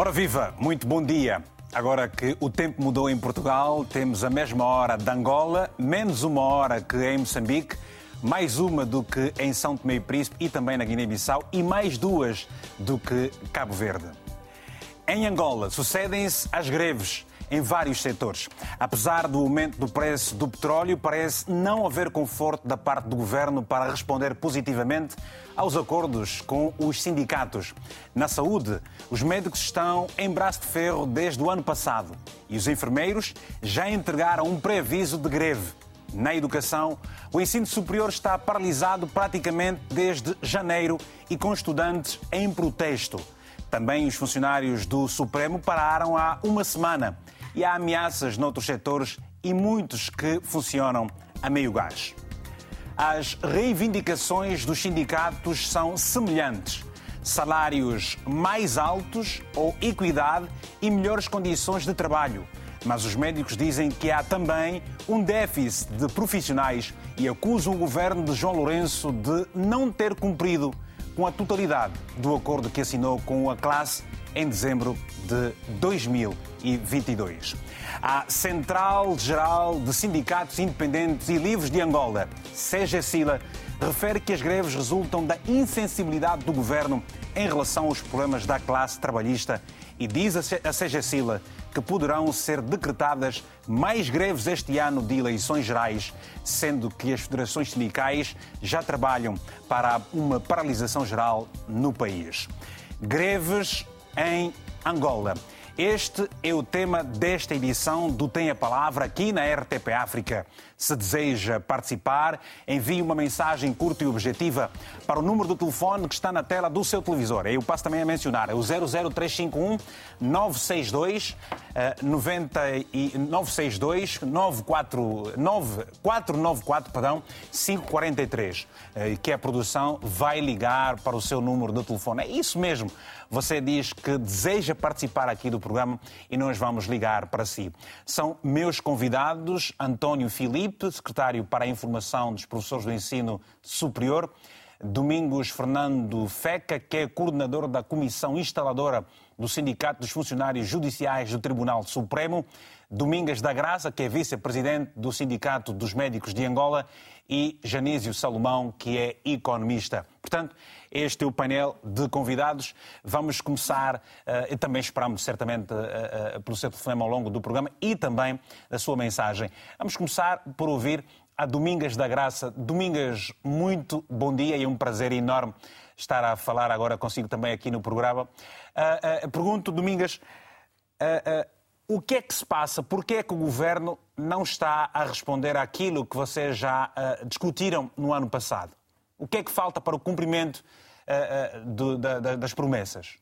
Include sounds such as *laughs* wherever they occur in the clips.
Ora viva, muito bom dia. Agora que o tempo mudou em Portugal, temos a mesma hora de Angola, menos uma hora que em Moçambique, mais uma do que em São Tomé e Príncipe e também na Guiné-Bissau e mais duas do que Cabo Verde. Em Angola, sucedem-se as greves em vários setores. Apesar do aumento do preço do petróleo, parece não haver conforto da parte do governo para responder positivamente aos acordos com os sindicatos. Na saúde, os médicos estão em braço de ferro desde o ano passado e os enfermeiros já entregaram um pré-aviso de greve. Na educação, o ensino superior está paralisado praticamente desde janeiro e com estudantes em protesto. Também os funcionários do Supremo pararam há uma semana e há ameaças noutros setores e muitos que funcionam a meio gás. As reivindicações dos sindicatos são semelhantes. Salários mais altos ou equidade e melhores condições de trabalho. Mas os médicos dizem que há também um déficit de profissionais e acusam o governo de João Lourenço de não ter cumprido com a totalidade do acordo que assinou com a classe em dezembro de 2022. A Central Geral de Sindicatos Independentes e Livres de Angola, CGSILA, refere que as greves resultam da insensibilidade do governo em relação aos problemas da classe trabalhista e diz a CGSILA que poderão ser decretadas mais greves este ano de eleições gerais, sendo que as federações sindicais já trabalham para uma paralisação geral no país. Greves em Angola. Este é o tema desta edição do Tem a Palavra aqui na RTP África. Se deseja participar, envie uma mensagem curta e objetiva para o número do telefone que está na tela do seu televisor. Eu passo também a mencionar, é o 00351 962 90 e 962 9494 perdão, 543, eh, que a produção vai ligar para o seu número de telefone. É isso mesmo. Você diz que deseja participar aqui do programa e nós vamos ligar para si. São meus convidados António Filipe, secretário para a Informação dos Professores do Ensino Superior, Domingos Fernando Feca, que é coordenador da Comissão Instaladora do Sindicato dos Funcionários Judiciais do Tribunal Supremo, Domingas da Graça, que é vice-presidente do Sindicato dos Médicos de Angola, e Janísio Salomão, que é economista. Portanto, este é o painel de convidados. Vamos começar, uh, e também esperamos certamente uh, uh, pelo seu telefonema ao longo do programa e também a sua mensagem. Vamos começar por ouvir a Domingas da Graça. Domingas, muito bom dia e é um prazer enorme estar a falar agora consigo também aqui no programa. pergunto, Domingas, o que é que se passa? Por que é que o governo não está a responder àquilo que vocês já discutiram no ano passado? O que é que falta para o cumprimento uh, uh, do, da, das promessas?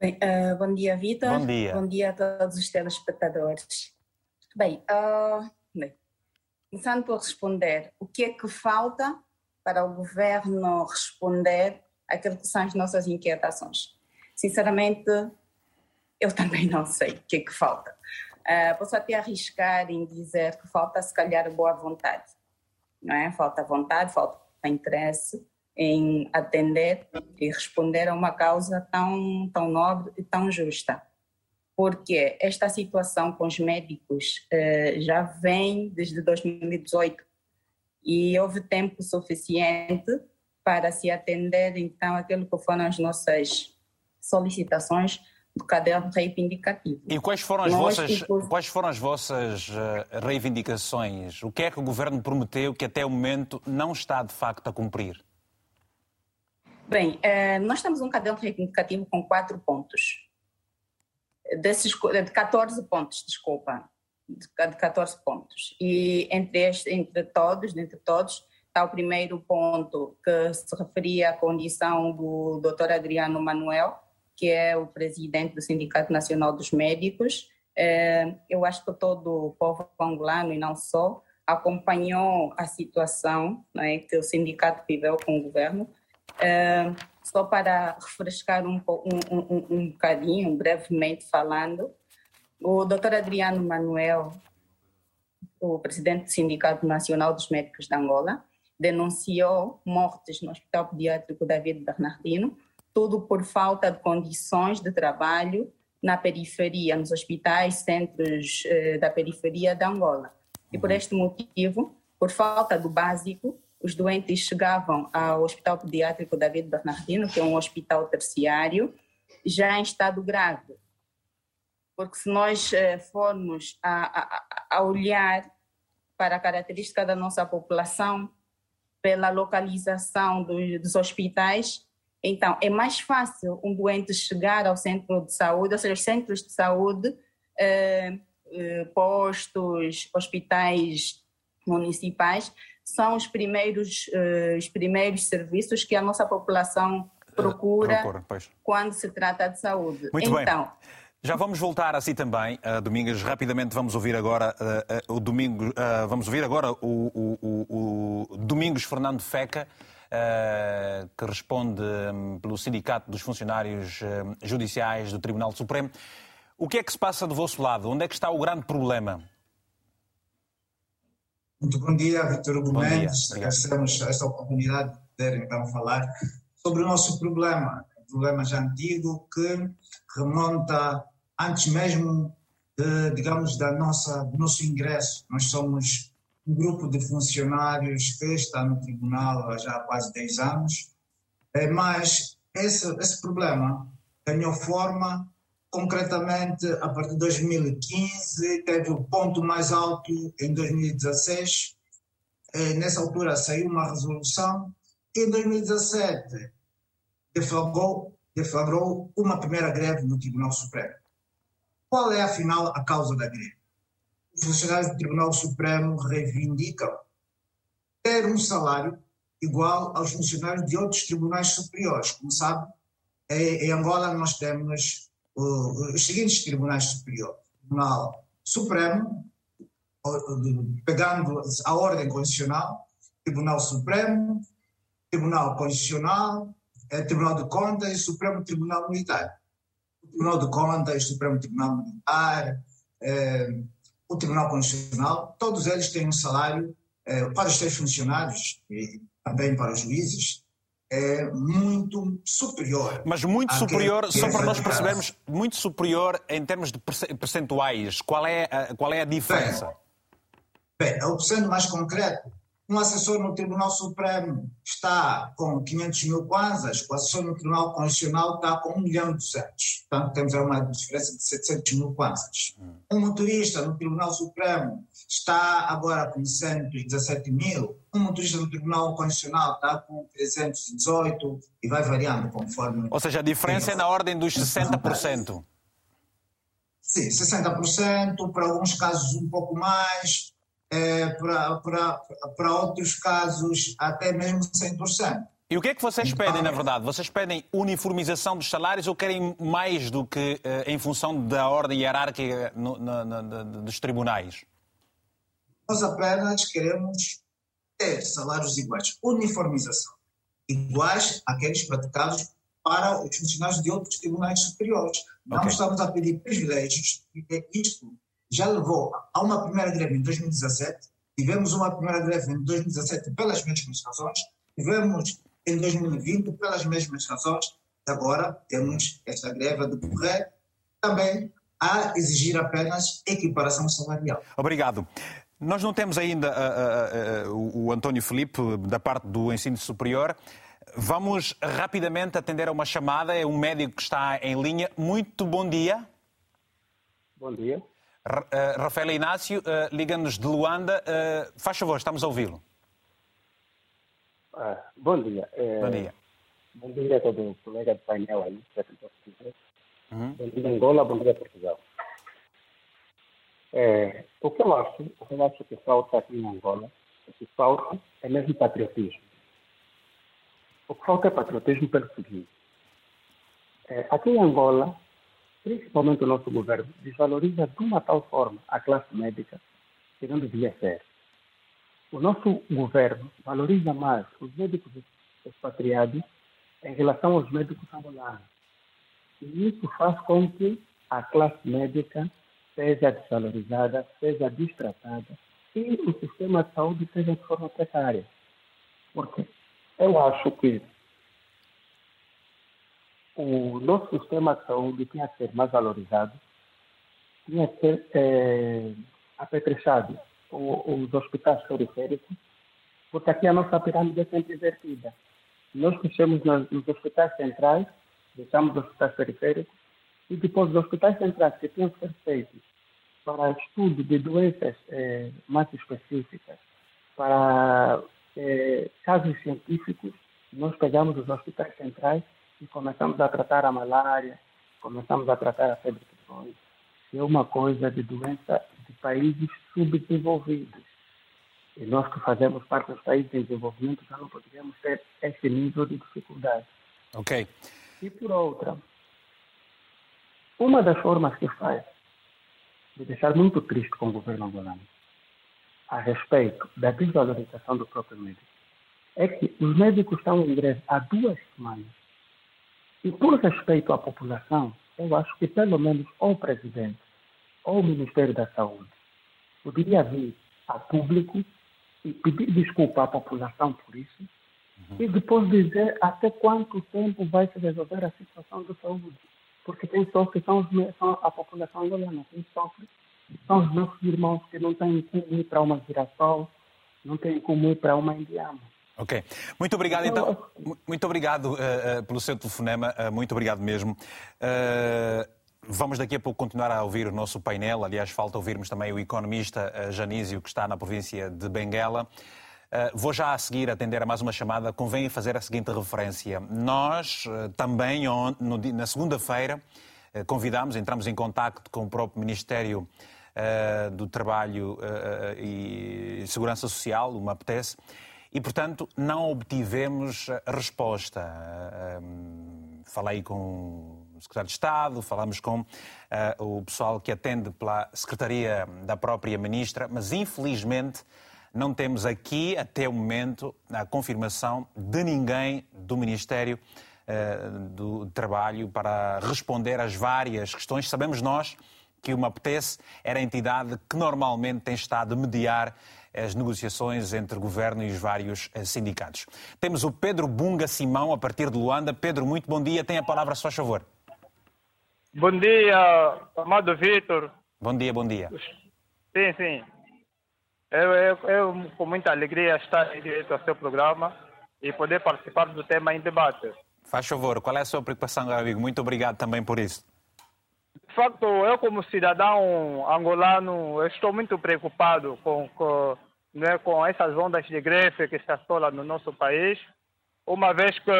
Bem, uh, bom dia, Vitor. Bom dia. Bom dia a todos os telespectadores. Bem, bem, começando por responder, o que é que falta para o governo responder àquilo que são as nossas inquietações? Sinceramente, eu também não sei o que é que falta. Uh, posso até arriscar em dizer que falta, se calhar, boa vontade não é? Falta vontade, falta interesse em atender e responder a uma causa tão, tão nobre e tão justa. Porque esta situação com os médicos eh, já vem desde 2018 e houve tempo suficiente para se atender então aquilo que foram as nossas solicitações do caderno reivindicativo. E quais foram as, Nós, vossas, tipo... quais foram as vossas eh, reivindicações? O que é que o Governo prometeu que até o momento não está de facto a cumprir? Bem, eh, nós temos um caderno reivindicativo com quatro pontos. Desses, de 14 pontos, desculpa, de 14 pontos. E entre, este, entre todos, entre todos, está o primeiro ponto que se referia à condição do Dr. Adriano Manuel, que é o presidente do Sindicato Nacional dos Médicos. É, eu acho que todo o povo angolano, e não só, acompanhou a situação né, que o sindicato viveu com o governo. É, só para refrescar um, um, um, um bocadinho, brevemente falando, o doutor Adriano Manuel, o presidente do Sindicato Nacional dos Médicos de Angola, denunciou mortes no Hospital Pediátrico David Bernardino tudo por falta de condições de trabalho na periferia, nos hospitais, centros eh, da periferia da Angola. E por uhum. este motivo, por falta do básico, os doentes chegavam ao Hospital Pediátrico David Bernardino, que é um hospital terciário, já em estado grave. Porque se nós eh, formos a, a, a olhar para a característica da nossa população, pela localização dos, dos hospitais, então, é mais fácil um doente chegar ao centro de saúde, ou seja, os centros de saúde, eh, eh, postos, hospitais municipais, são os primeiros, uh, os primeiros serviços que a nossa população procura, uh, procura quando se trata de saúde. Muito então, bem. Já vamos voltar assim também, uh, Domingos. Rapidamente vamos ouvir agora uh, uh, o Domingo, vamos ouvir agora o, o, o, o Domingos Fernando Feca, que responde um, pelo Sindicato dos Funcionários Judiciais do Tribunal Supremo. O que é que se passa do vosso lado? Onde é que está o grande problema? Muito bom dia, Vitor Hugo Mendes. Agradecemos esta oportunidade de poder então falar sobre o nosso problema, um problema já antigo que remonta antes mesmo de, digamos, da nossa, do nosso ingresso. Nós somos um grupo de funcionários que está no tribunal há já quase 10 anos, eh, mas esse, esse problema ganhou forma concretamente a partir de 2015, teve o ponto mais alto em 2016. Eh, nessa altura saiu uma resolução. Em 2017, deflagrou, deflagrou uma primeira greve no Tribunal Supremo. Qual é, afinal, a causa da greve? Os funcionários do Tribunal Supremo reivindicam ter um salário igual aos funcionários de outros tribunais superiores. Como sabe, em Angola nós temos os seguintes tribunais superiores. Tribunal Supremo, pegando a ordem constitucional, Tribunal Supremo, Tribunal Constitucional, é, Tribunal de Contas e Supremo Tribunal Militar. O Tribunal de Contas, Supremo Tribunal Militar, é, o Tribunal Constitucional, todos eles têm um salário é, para os seus funcionários e também para os juízes, é muito superior. Mas muito superior, só para nós percebermos, muito superior em termos de percentuais. Qual é a, qual é a diferença? Bem, bem, sendo mais concreto, um assessor no Tribunal Supremo está com 500 mil kwanzas, o assessor no Tribunal Constitucional está com 1 milhão e 200. Portanto, temos uma diferença de 700 mil kwanzas. Um motorista no Tribunal Supremo está agora com 117 mil. Um motorista no Tribunal Constitucional está com 318 e vai variando conforme. Ou seja, a diferença é na ordem dos 60%. Sim, 60%, para alguns casos um pouco mais, é, para, outros casos até mesmo 100%. E o que é que vocês pedem, na verdade? Vocês pedem uniformização dos salários ou querem mais do que uh, em função da ordem hierárquica no, no, no, dos tribunais? Nós apenas queremos ter salários iguais, uniformização, iguais àqueles praticados para os funcionários de outros tribunais superiores. Não okay. estamos a pedir privilégios, e isto já levou a uma primeira greve em 2017, tivemos uma primeira greve em 2017 pelas mesmas razões, tivemos em 2020 pelas mesmas razões, agora temos esta greve a decorrer também a exigir apenas equiparação salarial. Obrigado. Nós não temos ainda uh, uh, uh, o António Felipe da parte do ensino superior. Vamos rapidamente atender a uma chamada. É um médico que está em linha. Muito bom dia. Bom dia. Uh, Rafael Inácio, uh, liga-nos de Luanda. Uh, faz favor, estamos a ouvi-lo. Ah, bom dia. bom dia. Bom dia a todo o colega de painel aí, se é que quiser. Uhum. Bom dia Angola, bom dia Portugal. É, o que eu acho, o que eu acho que falta aqui em Angola, o que falta é mesmo patriotismo. O que falta é patriotismo pelo seguinte. É, aqui em Angola, principalmente o nosso governo, desvaloriza de uma tal forma a classe médica que não devia ser. O nosso governo valoriza mais os médicos expatriados em relação aos médicos angolanos. E isso faz com que a classe médica seja desvalorizada, seja destratada e o sistema de saúde seja de forma precária. Porque eu acho que o nosso sistema de saúde tinha que ser mais valorizado, tinha que ser é, apetrechado os hospitais periféricos, porque aqui a nossa pirâmide é sempre invertida. Nós crescemos nos hospitais centrais, deixamos os hospitais periféricos, e depois os hospitais centrais que tinham que ser feitos para estudo de doenças é, mais específicas, para é, casos científicos, nós pegamos os hospitais centrais e começamos a tratar a malária, começamos a tratar a febre tifoide. É uma coisa de doença de países subdesenvolvidos. E nós que fazemos parte dos países em desenvolvimento já não poderíamos ter esse nível de dificuldade. Ok. E por outra, uma das formas que faz de deixar muito triste com o governo angolano a respeito da desvalorização do próprio médico é que os médicos estão em greve há duas semanas e por respeito à população, eu acho que pelo menos o presidente ou o Ministério da Saúde poderia vir a público e pedir desculpa à população por isso uhum. e depois dizer até quanto tempo vai se resolver a situação da saúde. Porque quem sofre são, os, são a população angolana, quem sofre são os nossos irmãos que não têm como ir para uma girassol, não têm como ir para uma indiana. Ok. Muito obrigado, então. Muito obrigado uh, uh, pelo seu telefonema. Uh, muito obrigado mesmo. vamos daqui a pouco continuar a ouvir o nosso painel. Aliás, falta ouvirmos também o economista Janísio, que está na província de Benguela. vou já a seguir atender a mais uma chamada. Convém fazer a seguinte referência. Nós também, na segunda-feira, convidámos, entramos em contato com o próprio Ministério do Trabalho e Segurança Social, o MAPTES, e, portanto, não obtivemos resposta. Falei com o secretário de Estado, falamos com eh, o pessoal que atende pela Secretaria da própria Ministra, mas infelizmente não temos aqui, até o momento, a confirmação de ninguém do Ministério eh, do Trabalho para responder às várias questões. Sabemos nós que o MAPTES era a entidade que normalmente tem estado a mediar as negociações entre governo e os vários eh, sindicatos. Temos o Pedro Bunga Simão, a partir de Luanda. Pedro, muito bom dia. Tem a palavra, se faz favor. Bom dia, amado Vitor. Bom dia, bom dia. Sim, sim. Eu, eu, eu com muita alegria estar direito ao seu programa e poder participar do tema em debate. Faz favor, qual é a sua preocupação, amigo? Muito obrigado também por isso. De facto, eu como cidadão angolano estou muito preocupado com, com, né, com essas ondas de greve que se assolam no nosso país, uma vez que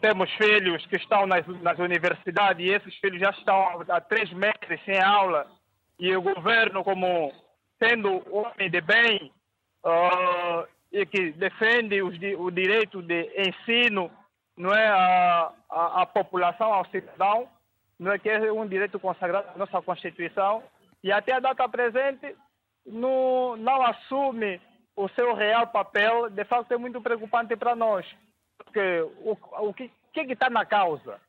temos filhos que estão nas, nas universidades e esses filhos já estão há três meses sem aula e o governo, como sendo homem de bem uh, e que defende os, o direito de ensino não é, a, a população, ao cidadão, não é que é um direito consagrado na nossa Constituição, e até a data presente não, não assume o seu real papel, de facto é muito preocupante para nós. Porque o, o que que está na causa?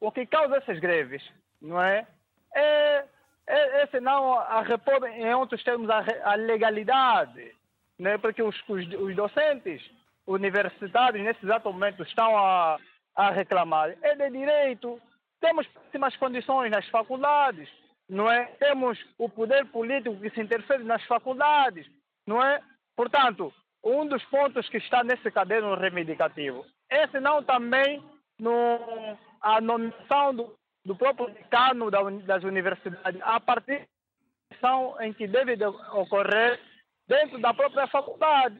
O que causa essas greves, não é? É, é, é senão a repor, em outros termos, a, a legalidade, né? porque os, os, os docentes universitários, nesse exato momento, estão a, a reclamar. É de direito, temos péssimas condições nas faculdades, não é? Temos o poder político que se interfere nas faculdades, não é? Portanto, um dos pontos que está nesse caderno reivindicativo é, senão também no, a nomeação do, do próprio decano da, das universidades, a partir em que deve de ocorrer dentro da própria faculdade.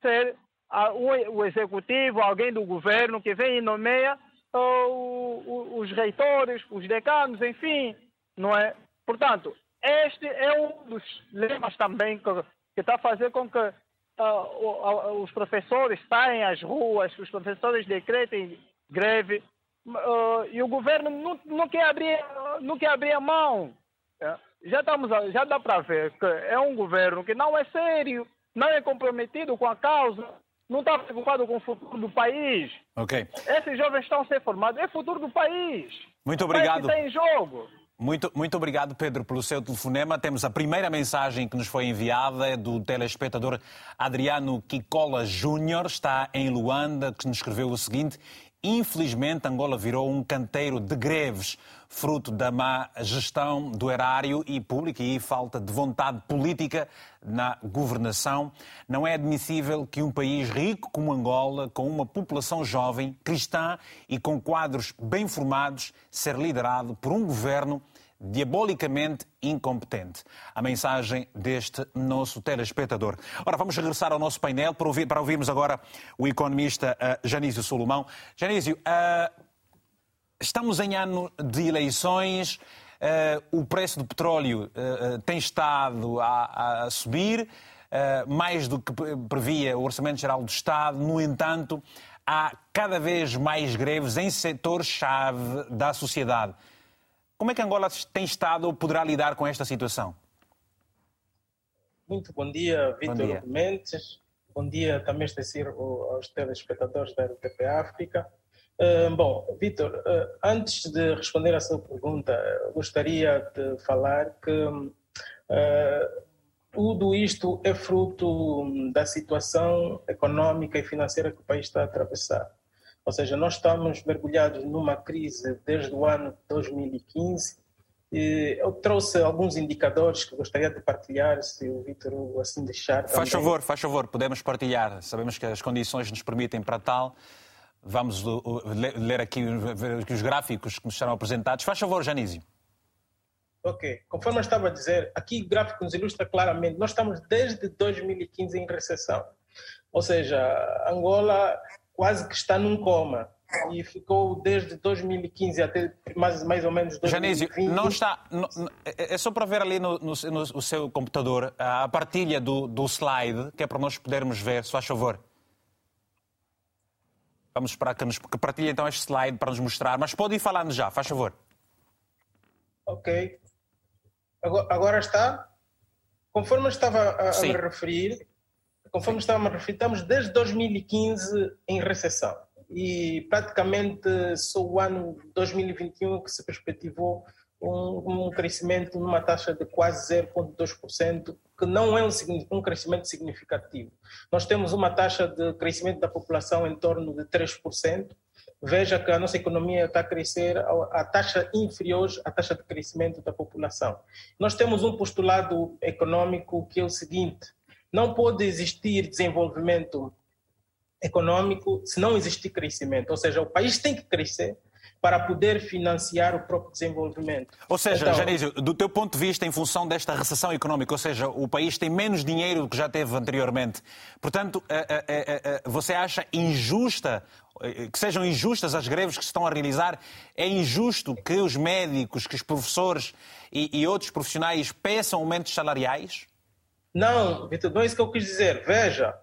Ser a, o, o executivo, alguém do governo que vem e nomeia os reitores, os decanos, enfim, não é? Portanto, este é um dos lemas também que, que está a fazer com que uh, os professores saem às ruas, os professores decretem greve, uh, e o governo não, não, quer abrir, não quer abrir a mão. É? Já, estamos, já dá para ver que é um governo que não é sério, não é comprometido com a causa, não está preocupado com o futuro do país. Ok. Esses jovens estão a ser formados, é o futuro do país. Muito obrigado. Está em jogo. Muito, muito obrigado, Pedro, pelo seu telefonema. Temos a primeira mensagem que nos foi enviada é do telespectador Adriano Kikola Júnior, está em Luanda, que nos escreveu o seguinte: Infelizmente, Angola virou um canteiro de greves, fruto da má gestão do erário e público e falta de vontade política na governação. Não é admissível que um país rico como Angola, com uma população jovem, cristã e com quadros bem formados, ser liderado por um governo diabolicamente incompetente. A mensagem deste nosso telespectador. Ora, vamos regressar ao nosso painel para, ouvir, para ouvirmos agora o economista uh, Janísio Solomão. Janísio, uh, estamos em ano de eleições. Uh, o preço do petróleo uh, tem estado a, a subir, mais do que previa o Orçamento Geral do Estado. No entanto, há cada vez mais greves em setores-chave da sociedade. Como é que Angola tem estado ou poderá lidar com esta situação? Muito bom dia, Vitor Mendes. Bom dia também, Estecir, aos telespectadores da RTP África. Uh, bom, Vitor, uh, antes de responder à sua pergunta, gostaria de falar que uh, tudo isto é fruto da situação econômica e financeira que o país está a atravessar. Ou seja, nós estamos mergulhados numa crise desde o ano 2015. E eu trouxe alguns indicadores que gostaria de partilhar, se o Vítor assim deixar. Também. Faz favor, faz favor, podemos partilhar. Sabemos que as condições nos permitem para tal. Vamos ler aqui os gráficos que nos serão apresentados. Faz favor, Janísio. Ok. Conforme eu estava a dizer, aqui o gráfico nos ilustra claramente, nós estamos desde 2015 em recessão. Ou seja, Angola quase que está num coma e ficou desde 2015 até mais, mais ou menos 2020. Janísio, não está. Não, é, é só para ver ali no, no, no, seu computador a partilha do, do slide, que é para nós podermos ver, se faz favor. Vamos esperar que, nos, que partilhe então este slide para nos mostrar, mas pode ir falando já, faz favor. Ok. Agora, agora está? Conforme eu estava a, a me referir, conforme estávamos a estamos desde 2015 em recessão e praticamente só o ano 2021 que se perspectivou um, um crescimento numa taxa de quase 0,2%, que não é um, um, crescimento significativo. Nós temos uma taxa de crescimento da população em torno de 3%. Veja que a nossa economia está a crescer a taxa inferior à taxa de crescimento da população. Nós temos um postulado econômico que é o seguinte: não pode existir desenvolvimento econômico se não existir crescimento. Ou seja, o país tem que crescer para poder financiar o próprio desenvolvimento. Ou seja, então, Janísio, do teu ponto de vista, em função desta recessão económica, ou seja, o país tem menos dinheiro do que já teve anteriormente, portanto, eh, eh, eh, você acha injusta, que sejam injustas as greves que se estão a realizar? É injusto que os médicos, que os professores e, e outros profissionais peçam aumentos salariais? Não, Vitor, não é isso que eu quis dizer. Veja,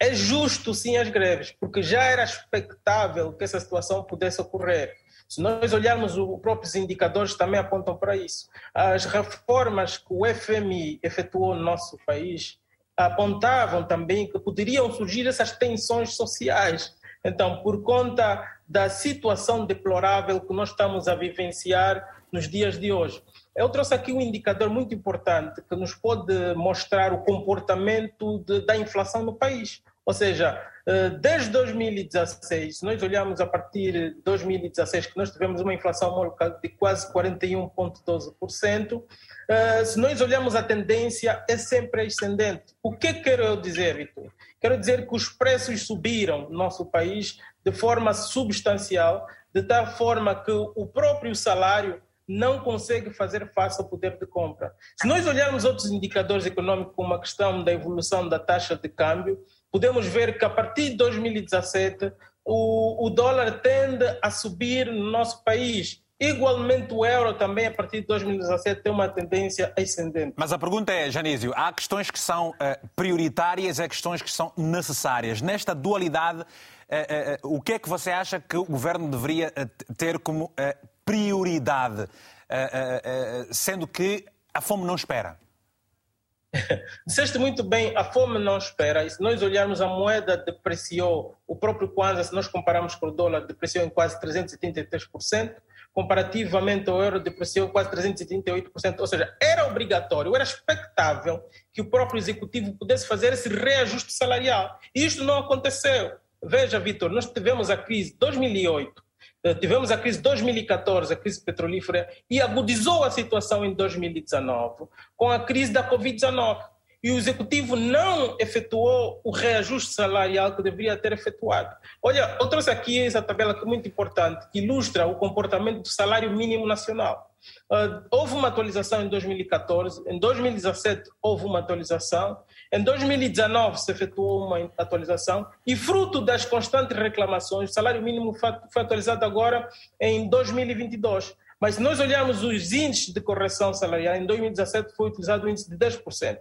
é justo sim as greves, porque já era expectável que essa situação pudesse ocorrer. Se nós olharmos os próprios indicadores também apontam para isso. As reformas que o FMI efetuou no nosso país apontavam também que poderiam surgir essas tensões sociais. Então, por conta da situação deplorável que nós estamos a vivenciar nos dias de hoje. Eu trouxe aqui um indicador muito importante que nos pode mostrar o comportamento de, da inflação no país. Ou seja, eh, desde 2016, se nós olharmos a partir de 2016, que nós tivemos uma inflação de quase 41,12%, eh, se nós olharmos a tendência, é sempre ascendente. O que quero eu dizer, Vitor? Quero dizer que os preços subiram no nosso país de forma substancial, de tal forma que o próprio salário não consegue fazer face ao poder de compra. Se nós olharmos outros indicadores econômicos, como a questão da evolução da taxa de câmbio, podemos ver que a partir de 2017 o, o dólar tende a subir no nosso país. Igualmente o euro também, a partir de 2017, tem uma tendência ascendente. Mas a pergunta é, Janísio, há questões que são uh, prioritárias e há questões que são necessárias. Nesta dualidade, uh, uh, o que é que você acha que o governo deveria ter como prioridade, sendo que a fome não espera? *laughs* Disseste muito bem, a fome não espera. E se nós olharmos a moeda depreciou, o próprio Kwanza, se nós compararmos com o dólar, depreciou em quase 333%, comparativamente ao euro, depreciou quase 338%. Ou seja, era obrigatório, era expectável que o próprio executivo pudesse fazer esse reajuste salarial. E isto não aconteceu. Veja, Vitor, nós tivemos a crise de 2008, eh, tivemos a crise de 2014, a crise petrolífera, e agudizou a situação em 2019 com a crise da Covid-19 e o executivo não efetuou o reajuste salarial que deveria ter efetuado. Olha, eu trouxe aqui essa tabela que é muito importante, que ilustra o comportamento do salário mínimo nacional. Uh, houve uma atualização em 2014, em 2017 houve uma atualização, em 2019 se efetuou uma atualização e fruto das constantes reclamações, o salário mínimo foi atualizado agora em 2022. Mas se nós olharmos os índices de correção salarial, em 2017 foi utilizado o índice de 10%.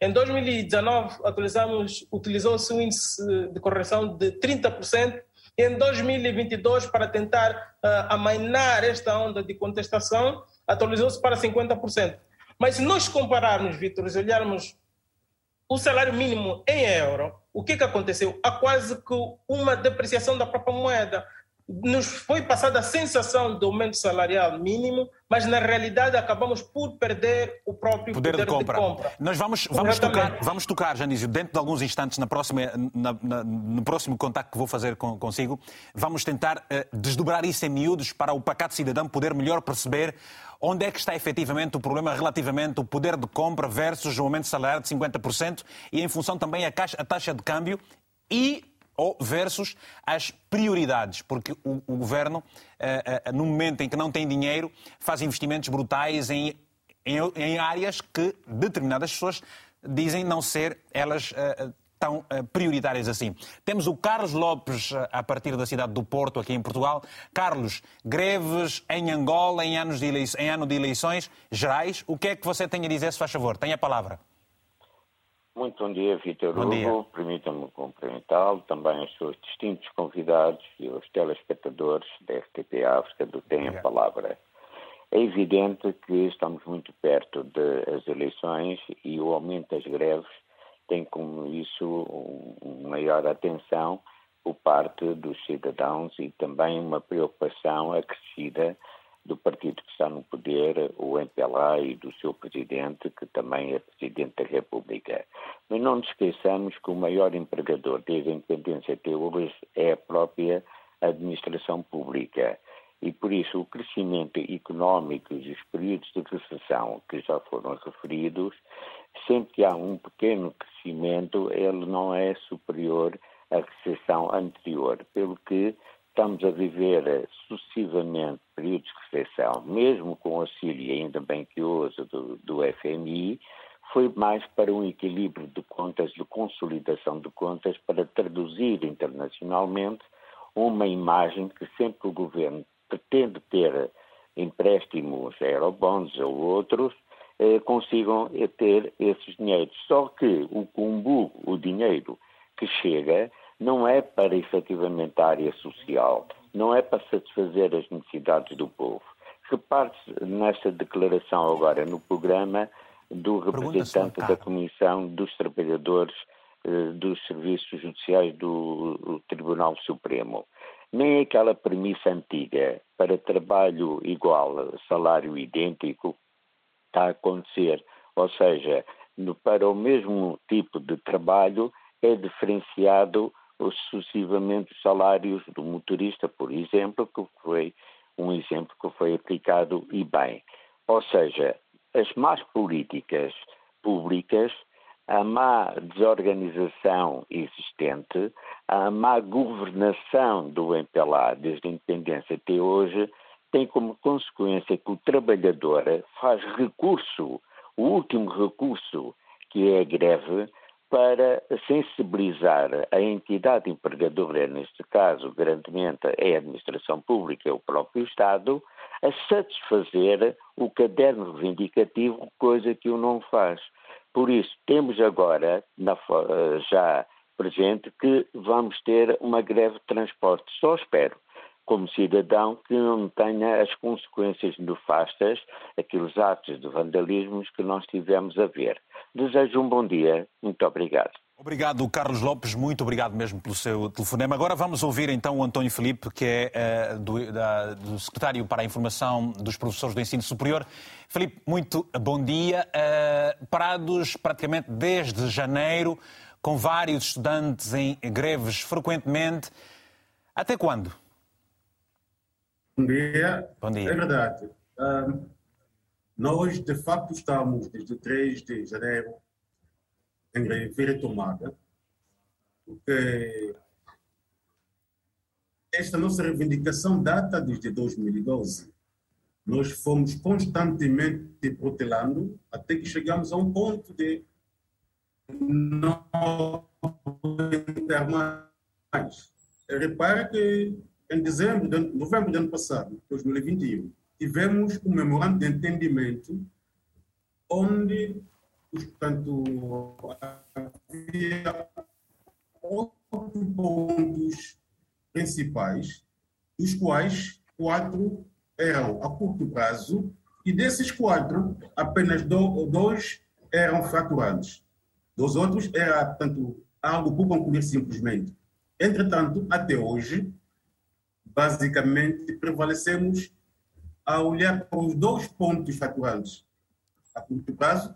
Em 2019, atualizamos, utilizou-se um índice de correção de 30%, e em 2022, para tentar uh, amainar esta onda de contestação, atualizou-se para 50%. Mas se nós compararmos, Vitor, e olharmos o salário mínimo em euro, o que, que aconteceu? Há quase que uma depreciação da própria moeda nos foi passada a sensação de aumento salarial mínimo, mas na realidade acabamos por perder o próprio poder, poder de, compra. de, compra. Nós vamos, vamos tocar, vamos tocar, Janísio, dentro de alguns instantes, na próxima, na, na, no próximo contacto que vou fazer com, consigo, vamos tentar uh, desdobrar isso em miúdos para o pacato cidadão poder melhor perceber onde é que está efetivamente o problema relativamente ao poder de compra versus o aumento salarial de 50% e em função também a, caixa, a taxa de câmbio e ou versus as prioridades, porque o, o governo, uh, uh, no momento em que não tem dinheiro, faz investimentos brutais em, em, em áreas que determinadas pessoas dizem não ser elas uh, tão prioritárias assim. Temos o Carlos Lopes a partir da cidade do Porto, aqui em Portugal. Carlos, greves em Angola em, anos de eleições, em ano de eleições gerais. O que é que você tem a dizer, se faz favor? Tenha a palavra. Muito bom dia, Vitor Hugo. Permita-me cumprimentá-lo, também os seus distintos convidados e os telespectadores da RTP África do Tem a Palavra. É evidente que estamos muito perto das eleições e o aumento das greves tem como isso uma maior atenção por parte dos cidadãos e também uma preocupação acrescida do partido que está no poder, o MPLA e do seu presidente, que também é presidente da República. Mas não nos esqueçamos que o maior empregador desde a independência até hoje é a própria administração pública. E por isso o crescimento económico e os períodos de recessão que já foram referidos, sempre que há um pequeno crescimento, ele não é superior à recessão anterior, pelo que estamos a viver sucessivamente períodos de recessão, mesmo com o auxílio ainda bem que hoje do, do FMI, foi mais para um equilíbrio de contas, de consolidação de contas, para traduzir internacionalmente uma imagem que sempre o governo pretende ter empréstimos, aerobonds ou outros, consigam ter esses dinheiros. Só que o cumbu, o dinheiro que chega, não é para efetivamente a área social, não é para satisfazer as necessidades do povo. Repare-se nesta declaração agora no programa do representante da Comissão dos Trabalhadores eh, dos Serviços Judiciais do, do Tribunal Supremo. Nem aquela premissa antiga para trabalho igual, salário idêntico, está a acontecer. Ou seja, no, para o mesmo tipo de trabalho é diferenciado sucessivamente os salários do motorista, por exemplo, que foi um exemplo que foi aplicado e bem. Ou seja, as más políticas públicas, a má desorganização existente, a má governação do MPLA desde a independência até hoje, tem como consequência que o trabalhador faz recurso, o último recurso, que é a greve, para sensibilizar a entidade empregadora, neste caso, grandemente é a administração pública, o próprio Estado, a satisfazer o caderno reivindicativo, coisa que o não faz. Por isso, temos agora na, já presente que vamos ter uma greve de transporte. Só espero, como cidadão, que não tenha as consequências nefastas, aqueles atos de vandalismo que nós tivemos a ver. Desejo um bom dia. Muito obrigado. Obrigado, Carlos Lopes. Muito obrigado mesmo pelo seu telefonema. Agora vamos ouvir então o António Filipe, que é uh, do, da, do, Secretário para a Informação dos Professores do Ensino Superior. Filipe, muito bom dia. Uh, parados praticamente desde janeiro com vários estudantes em greves frequentemente. Até quando? Bom dia. Bom dia. É verdade. Um, nós, de facto, estamos desde 3 de janeiro em greve retomada, porque esta nossa reivindicação data desde 2012. Nós fomos constantemente protelando até que chegamos a um ponto de não mais. Repara que em dezembro, de, novembro do ano passado, 2021, tivemos um memorando de entendimento onde, portanto, havia oito pontos principais, dos quais quatro eram a curto prazo, e desses quatro, apenas dois eram fraturantes. Dos outros, era, portanto, algo por concluir simplesmente. Entretanto, até hoje, basicamente, prevalecemos a olhar para os dois pontos fraturantes a curto prazo,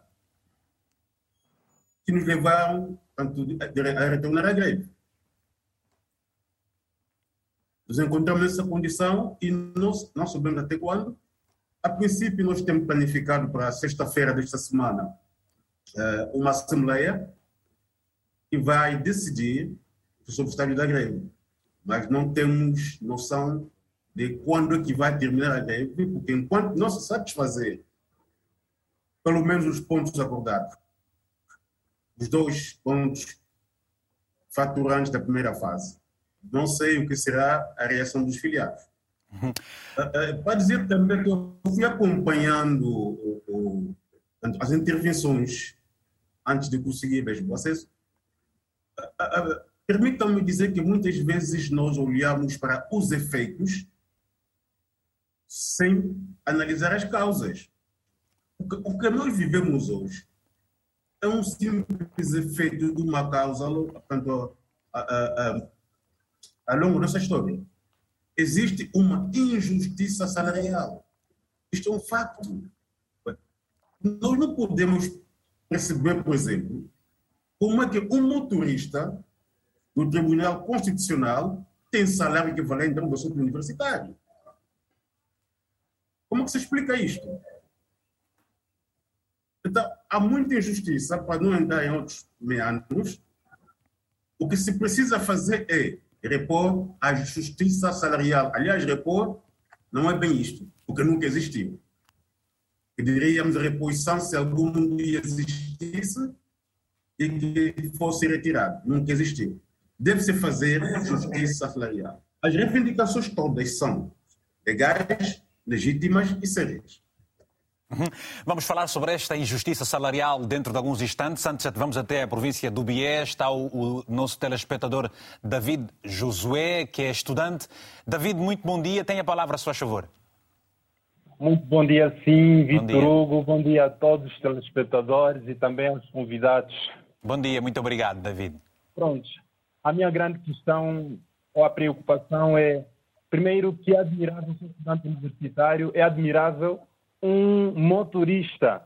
que nos levaram tanto, a retornar à greve nos encontramos nessa condição e não, não sabemos até quando. A princípio, nós temos planificado para sexta-feira desta semana eh, uma assembleia que vai decidir sobre o estádio da greve. Mas não temos noção de quando é que vai terminar a greve, porque enquanto não se satisfazer pelo menos os pontos acordados, os dois pontos faturantes da primeira fase, não sei o que será a reação dos filiados. Uhum. Para dizer também que eu fui acompanhando as intervenções antes de conseguir mesmo acesso. Permitam-me dizer que muitas vezes nós olhamos para os efeitos sem analisar as causas. O que, o que nós vivemos hoje é um simples efeito de uma causa, portanto, a, a, a, ao longo dessa história. Existe uma injustiça salarial. Isto é um fato. Nós não podemos perceber, por exemplo, como é que um motorista do Tribunal Constitucional tem salário equivalente a um docente universitário. Como é que se explica isto? Então, há muita injustiça, para não entrar em outros meandros. O que se precisa fazer é repor a justiça salarial. Aliás, repor não é bem isto, porque nunca existiu. Que diríamos reposição se algum dia existisse e que fosse retirado. Nunca existiu. Deve-se fazer justiça salarial. As reivindicações todas são legais, legítimas e sérias. Uhum. Vamos falar sobre esta injustiça salarial dentro de alguns instantes. Antes, vamos até a província do Bié. Está o, o, nosso telespectador David Josué, que é estudante. David, muito bom dia. Tem a palavra, a sua favor. Muito bom dia, sim, Vitor Hugo. Bom dia a todos os telespectadores e também aos convidados. Bom dia, muito obrigado, David. Pronto. A minha grande questão ou a preocupação é, primeiro, que é admirável ser estudante universitário, é admirável um motorista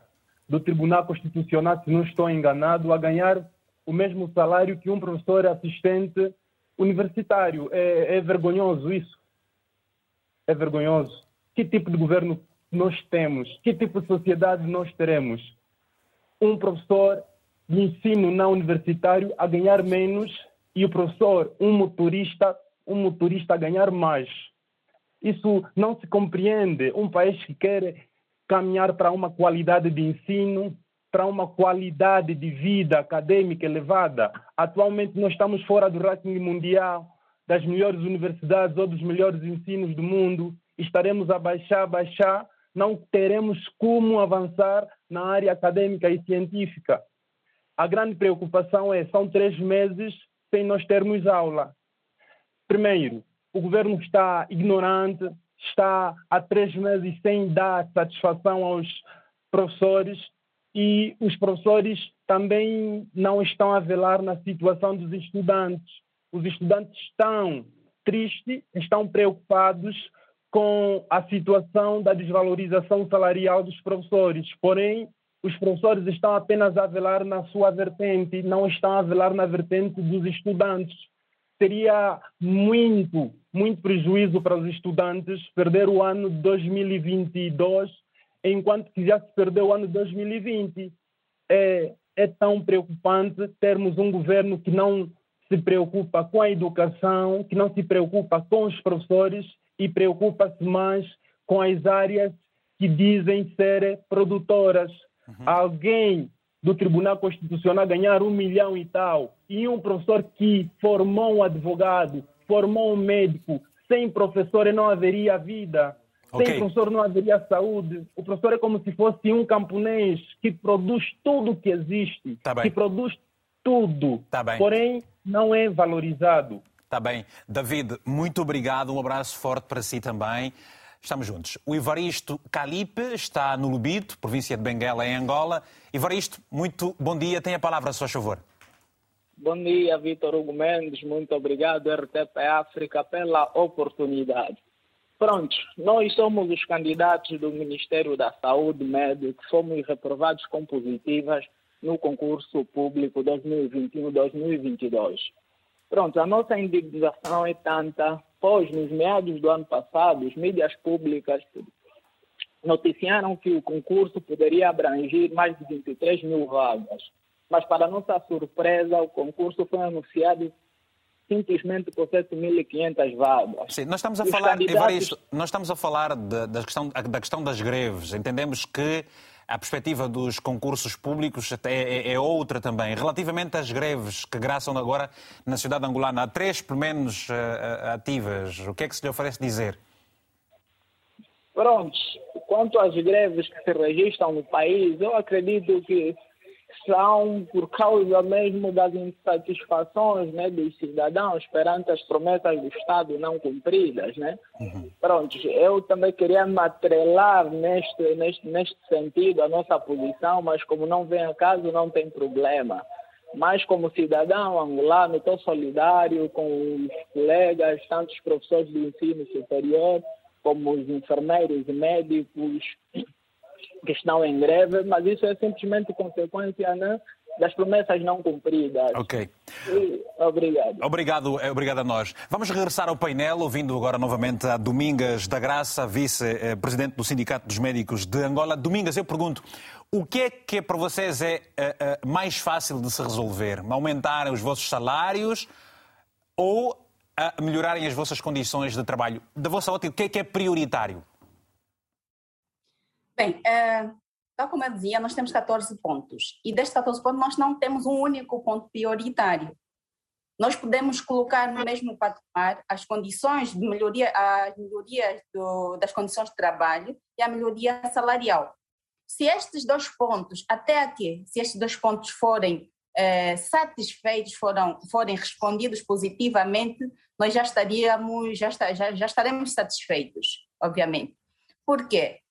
do Tribunal Constitucional, se não estou enganado, a ganhar o mesmo salário que um professor assistente universitário. É, é vergonhoso isso. É vergonhoso. Que tipo de governo nós temos? Que tipo de sociedade nós teremos? Um professor de ensino não universitário a ganhar menos e o professor, um motorista, um motorista a ganhar mais. Isso não se compreende. Um país que quer caminhar para uma qualidade de ensino, para uma qualidade de vida acadêmica elevada. Atualmente nós estamos fora do ranking mundial das melhores universidades ou dos melhores ensinos do mundo. Estaremos a baixar, baixar, não teremos como avançar na área acadêmica e científica. A grande preocupação é são três meses sem nós termos aula. Primeiro, o governo está ignorante, está há três meses sem dar satisfação aos professores e os professores também não estão a velar na situação dos estudantes. Os estudantes estão tristes, estão preocupados com a situação da desvalorização salarial dos professores, porém os professores estão apenas a velar na sua vertente, não estão a velar na vertente dos estudantes. Seria muito, muito prejuízo para os estudantes perder o ano de 2022 enquanto que já se perdeu o ano de 2020. É, é tão preocupante termos um governo que não se preocupa com a educação, que não se preocupa com os professores e preocupa-se mais com as áreas que dizem ser produtoras. Uhum. Alguém do Tribunal Constitucional ganhar um milhão e tal, e um professor que formou um advogado, formou um médico, sem professor não haveria vida. Okay. Sem professor não haveria saúde. O professor é como se fosse um camponês que produz tudo o que existe, tá que produz tudo, tá porém não é valorizado. Está bem. David, muito obrigado. Um abraço forte para si também. Estamos juntos. O Ivaristo Calipe está no Lubito, província de Benguela, em Angola. Ivaristo, muito bom dia. Tem a palavra, se faz favor. Bom dia, Vitor Hugo Mendes. Muito obrigado, RTP África, pela oportunidade. Pronto, nós somos os candidatos do Ministério da Saúde Médio que fomos reprovados com positivas no concurso público 2021-2022. Pronto, a nossa indignação é tanta, pois nos meados do ano passado, as mídias públicas noticiaram que o concurso poderia abranger mais de 23 mil vagas. Mas, para nossa surpresa, o concurso foi anunciado simplesmente por 7.500 vagas. Sim, nós estamos a Os falar, candidatos... Evaristo, nós estamos a falar de, da, questão, da questão das greves. Entendemos que a perspectiva dos concursos públicos é, é, é, outra também. Relativamente às greves que graçam agora na cidade angolana, há três, pelo menos, uh, ativas. O que é que se lhe oferece dizer? Pronto, quanto às greves que se registram no país, eu acredito que são por causa mesmo das insatisfações né, dos cidadãos perante as promessas do Estado não cumpridas. Né? Uhum. Pronto, eu também queria me atrelar neste, neste, neste sentido a nossa posição, mas como não vem a caso, não tem problema. Mas como cidadão angolano, estou solidário com os colegas, tanto os professores do ensino superior, como os enfermeiros e médicos, que estão em greve, mas isso é simplesmente consequência né, das promessas não cumpridas. Ok. E, obrigado. Obrigado, é, obrigado a nós. Vamos regressar ao painel, ouvindo agora novamente a Domingas da Graça, vice-presidente do Sindicato dos Médicos de Angola. Domingas, eu pergunto, o que é que para vocês é, é, é mais fácil de se resolver? Aumentarem os vossos salários ou melhorarem as vossas condições de trabalho? Da vossa ótica, o que é que é prioritário? Bem, uh, tal como eu dizia, nós temos 14 pontos. E destes 14 pontos, nós não temos um único ponto prioritário. Nós podemos colocar no mesmo patamar as condições de melhoria, as melhorias do, das condições de trabalho e a melhoria salarial. Se estes dois pontos, até aqui, se estes dois pontos forem eh, satisfeitos, foram, forem respondidos positivamente, nós já estaríamos, já, está, já, já estaremos satisfeitos, obviamente. Por quê?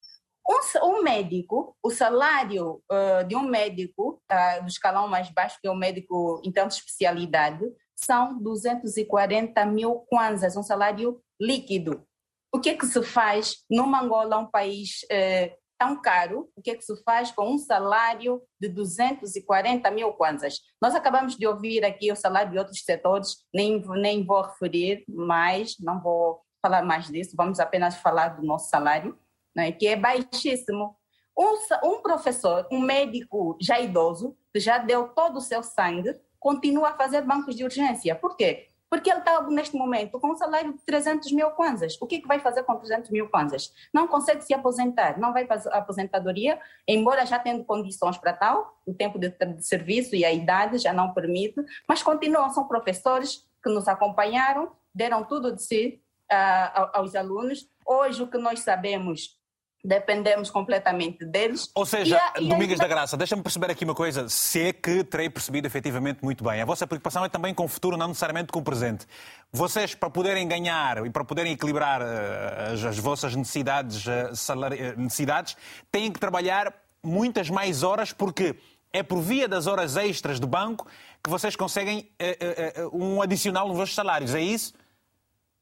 Um, um médico, o salário uh, de um médico uh, do escalão mais baixo, que é o médico em tanto especialidade, são 240 mil kwanzas, um salário líquido. O que é que se faz numa Angola, um país uh, tão caro, o que é que se faz com um salário de 240 mil kwanzas? Nós acabamos de ouvir aqui o salário de outros setores, nem, nem vou referir mais, não vou falar mais disso, vamos apenas falar do nosso salário né, que é baixíssimo. Um, um professor, um médico já idoso, que já deu todo o seu sangue, continua a fazer bancos de urgência. Por quê? Porque ele está, neste momento, com um salário de 300 mil kwanzas. O que, que vai fazer com 300 mil kwanzas? Não consegue se aposentar, não vai fazer aposentadoria, embora já tendo condições para tal, o tempo de, de serviço e a idade já não permite, mas continuam, são professores que nos acompanharam, deram tudo de si uh, aos alunos. Hoje, o que nós sabemos dependemos completamente deles. Ou seja, a, Domingas da Graça, deixa-me perceber aqui uma coisa, se é que terei percebido efetivamente muito bem. A vossa preocupação é também com o futuro, não necessariamente com o presente. Vocês, para poderem ganhar e para poderem equilibrar uh, as, as, vossas necessidades, uh, salari... Eh, necessidades, têm que trabalhar muitas mais horas, porque é por via das horas extras do banco que vocês conseguem uh, um adicional nos vossos salários, é isso?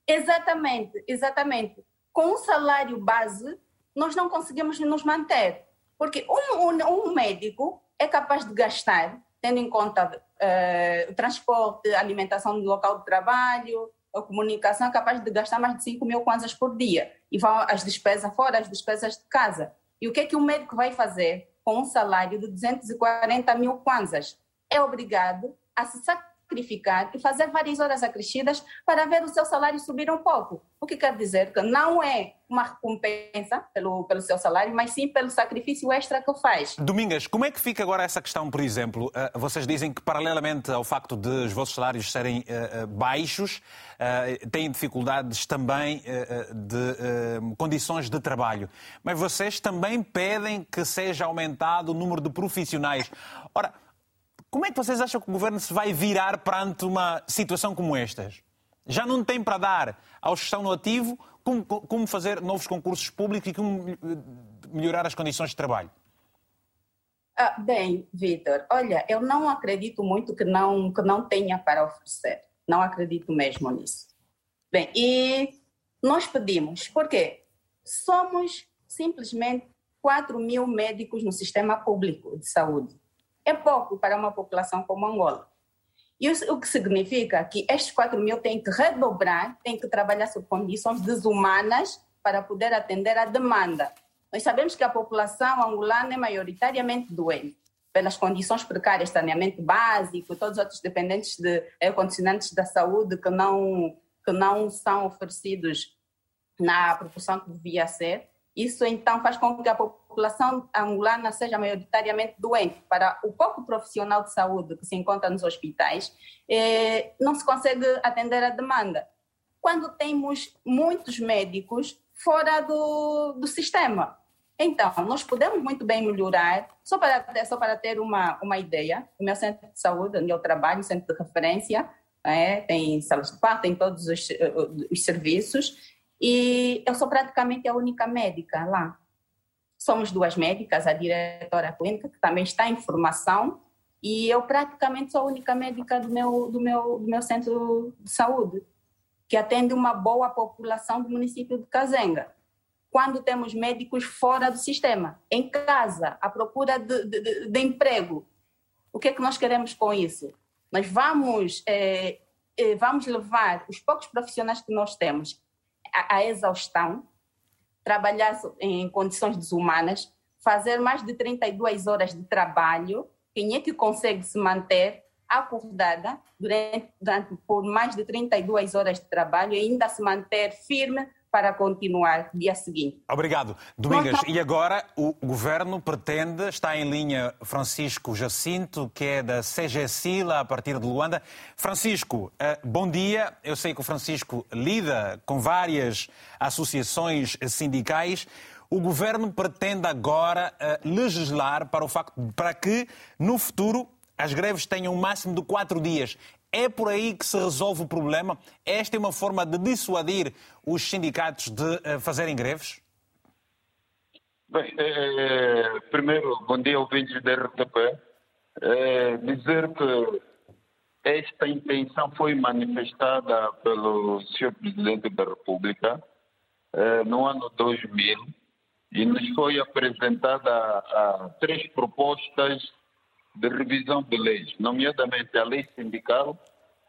Exatamente, exatamente. Com um salário base, nós não conseguimos nos manter. Porque um, um, um médico é capaz de gastar, tendo em conta uh, o transporte, alimentação no local de trabalho, a comunicação, é capaz de gastar mais de 5 mil kwanzas por dia. E vão as despesas fora, as despesas de casa. E o que é que o médico vai fazer com um salário de 240 mil kwanzas? É obrigado a se sacrificar e fazer várias horas acrescidas para ver o seu salário subir um pouco. O que quer dizer que não é uma recompensa pelo, pelo seu salário, mas sim pelo sacrifício extra que faz. Domingas, como é que fica agora essa questão, por exemplo? Eh, vocês dizem que, paralelamente ao facto de os vossos salários serem eh, eh, baixos, têm dificuldades também de condições de trabalho. Mas vocês também pedem que seja aumentado o número de profissionais. Ora, como é que vocês acham que o governo se vai virar perante uma situação como estas? Já não tem para dar aos que estão no ativo como, como fazer novos concursos públicos e como melhorar as condições de trabalho? Ah, bem, Vitor, olha, eu não acredito muito que não, que não tenha para oferecer. Não acredito mesmo nisso. Bem, e nós pedimos, porque somos simplesmente 4 mil médicos no sistema público de saúde é pouco para uma população como Angola. E o que significa que estes 4 mil têm que redobrar, têm que trabalhar sob condições desumanas para poder atender à demanda. Nós sabemos que a população angolana é maioritariamente doente, pelas condições precárias, saneamento básico, todos os outros dependentes de condicionantes da saúde que não, que não são oferecidos na proporção que devia ser. Isso então faz com que a população angolana seja maioritariamente doente. Para o pouco profissional de saúde que se encontra nos hospitais, eh, não se consegue atender a demanda. Quando temos muitos médicos fora do, do sistema. Então, nós podemos muito bem melhorar, só para, só para ter uma, uma ideia, o meu centro de saúde, onde eu trabalho, centro de referência, é, tem salas de parto, tem todos os, os serviços, e eu sou praticamente a única médica lá. Somos duas médicas, a diretora clínica, que também está em formação, e eu praticamente sou a única médica do meu, do meu, do meu centro de saúde, que atende uma boa população do município de Cazenga. Quando temos médicos fora do sistema, em casa, à procura de, de, de emprego, o que é que nós queremos com isso? Nós vamos, é, vamos levar os poucos profissionais que nós temos a, a exaustão, trabalhar em condições desumanas, fazer mais de 32 horas de trabalho, quem é que consegue se manter acordada durante, durante, por mais de 32 horas de trabalho e ainda se manter firme para continuar dia seguinte. Obrigado. Domingas, e agora o governo pretende, está em linha Francisco Jacinto, que é da CGSILA, a partir de Luanda. Francisco, eh, bom dia. Eu sei que o Francisco lida com várias associações sindicais. O governo pretende agora eh, legislar para, o facto, para que, no futuro, as greves tenham um máximo de quatro dias. É por aí que se resolve o problema? Esta é uma forma de dissuadir os sindicatos de uh, fazerem greves? Bem, é, primeiro, bom dia, ouvintes da RTP. Dizer que esta intenção foi manifestada pelo Sr. Presidente da República no ano 2000 e nos foi apresentada a, a três propostas de revisão de leis, nomeadamente a lei sindical,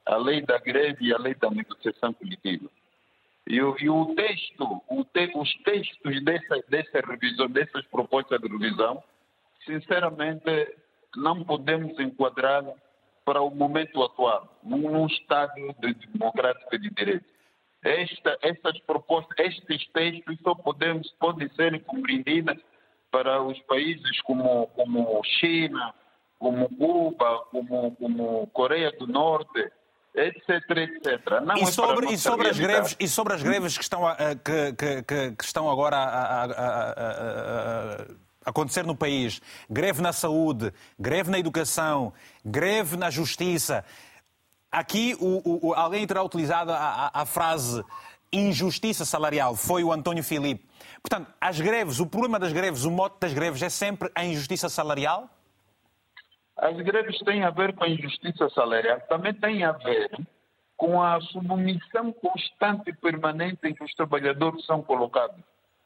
a lei da greve e a lei da negociação coletiva. E, o, e o texto, o te, os textos dessa, dessa revisão, dessas propostas de revisão, sinceramente, não podemos enquadrar para o momento atual, num, num Estado de democrático de direito. Esta, essas propostas, estes textos só podemos, podem ser compreendidas para os países como, como China, como Cuba, como, como Coreia do Norte, etc, etc. Não e, é sobre, e, sobre as greves, e sobre as greves que estão, a, que, que, que, estão agora a, a, a, acontecer no país, greve na saúde, greve na educação, greve na justiça. Aqui o, o, alguém terá utilizado a, frase injustiça salarial, foi o António Filipe. Portanto, as greves, o problema das greves, o mote das greves é sempre a injustiça salarial? As greves têm a ver com a injustiça salarial, também têm a ver com a submissão constante e permanente em que os trabalhadores são colocados.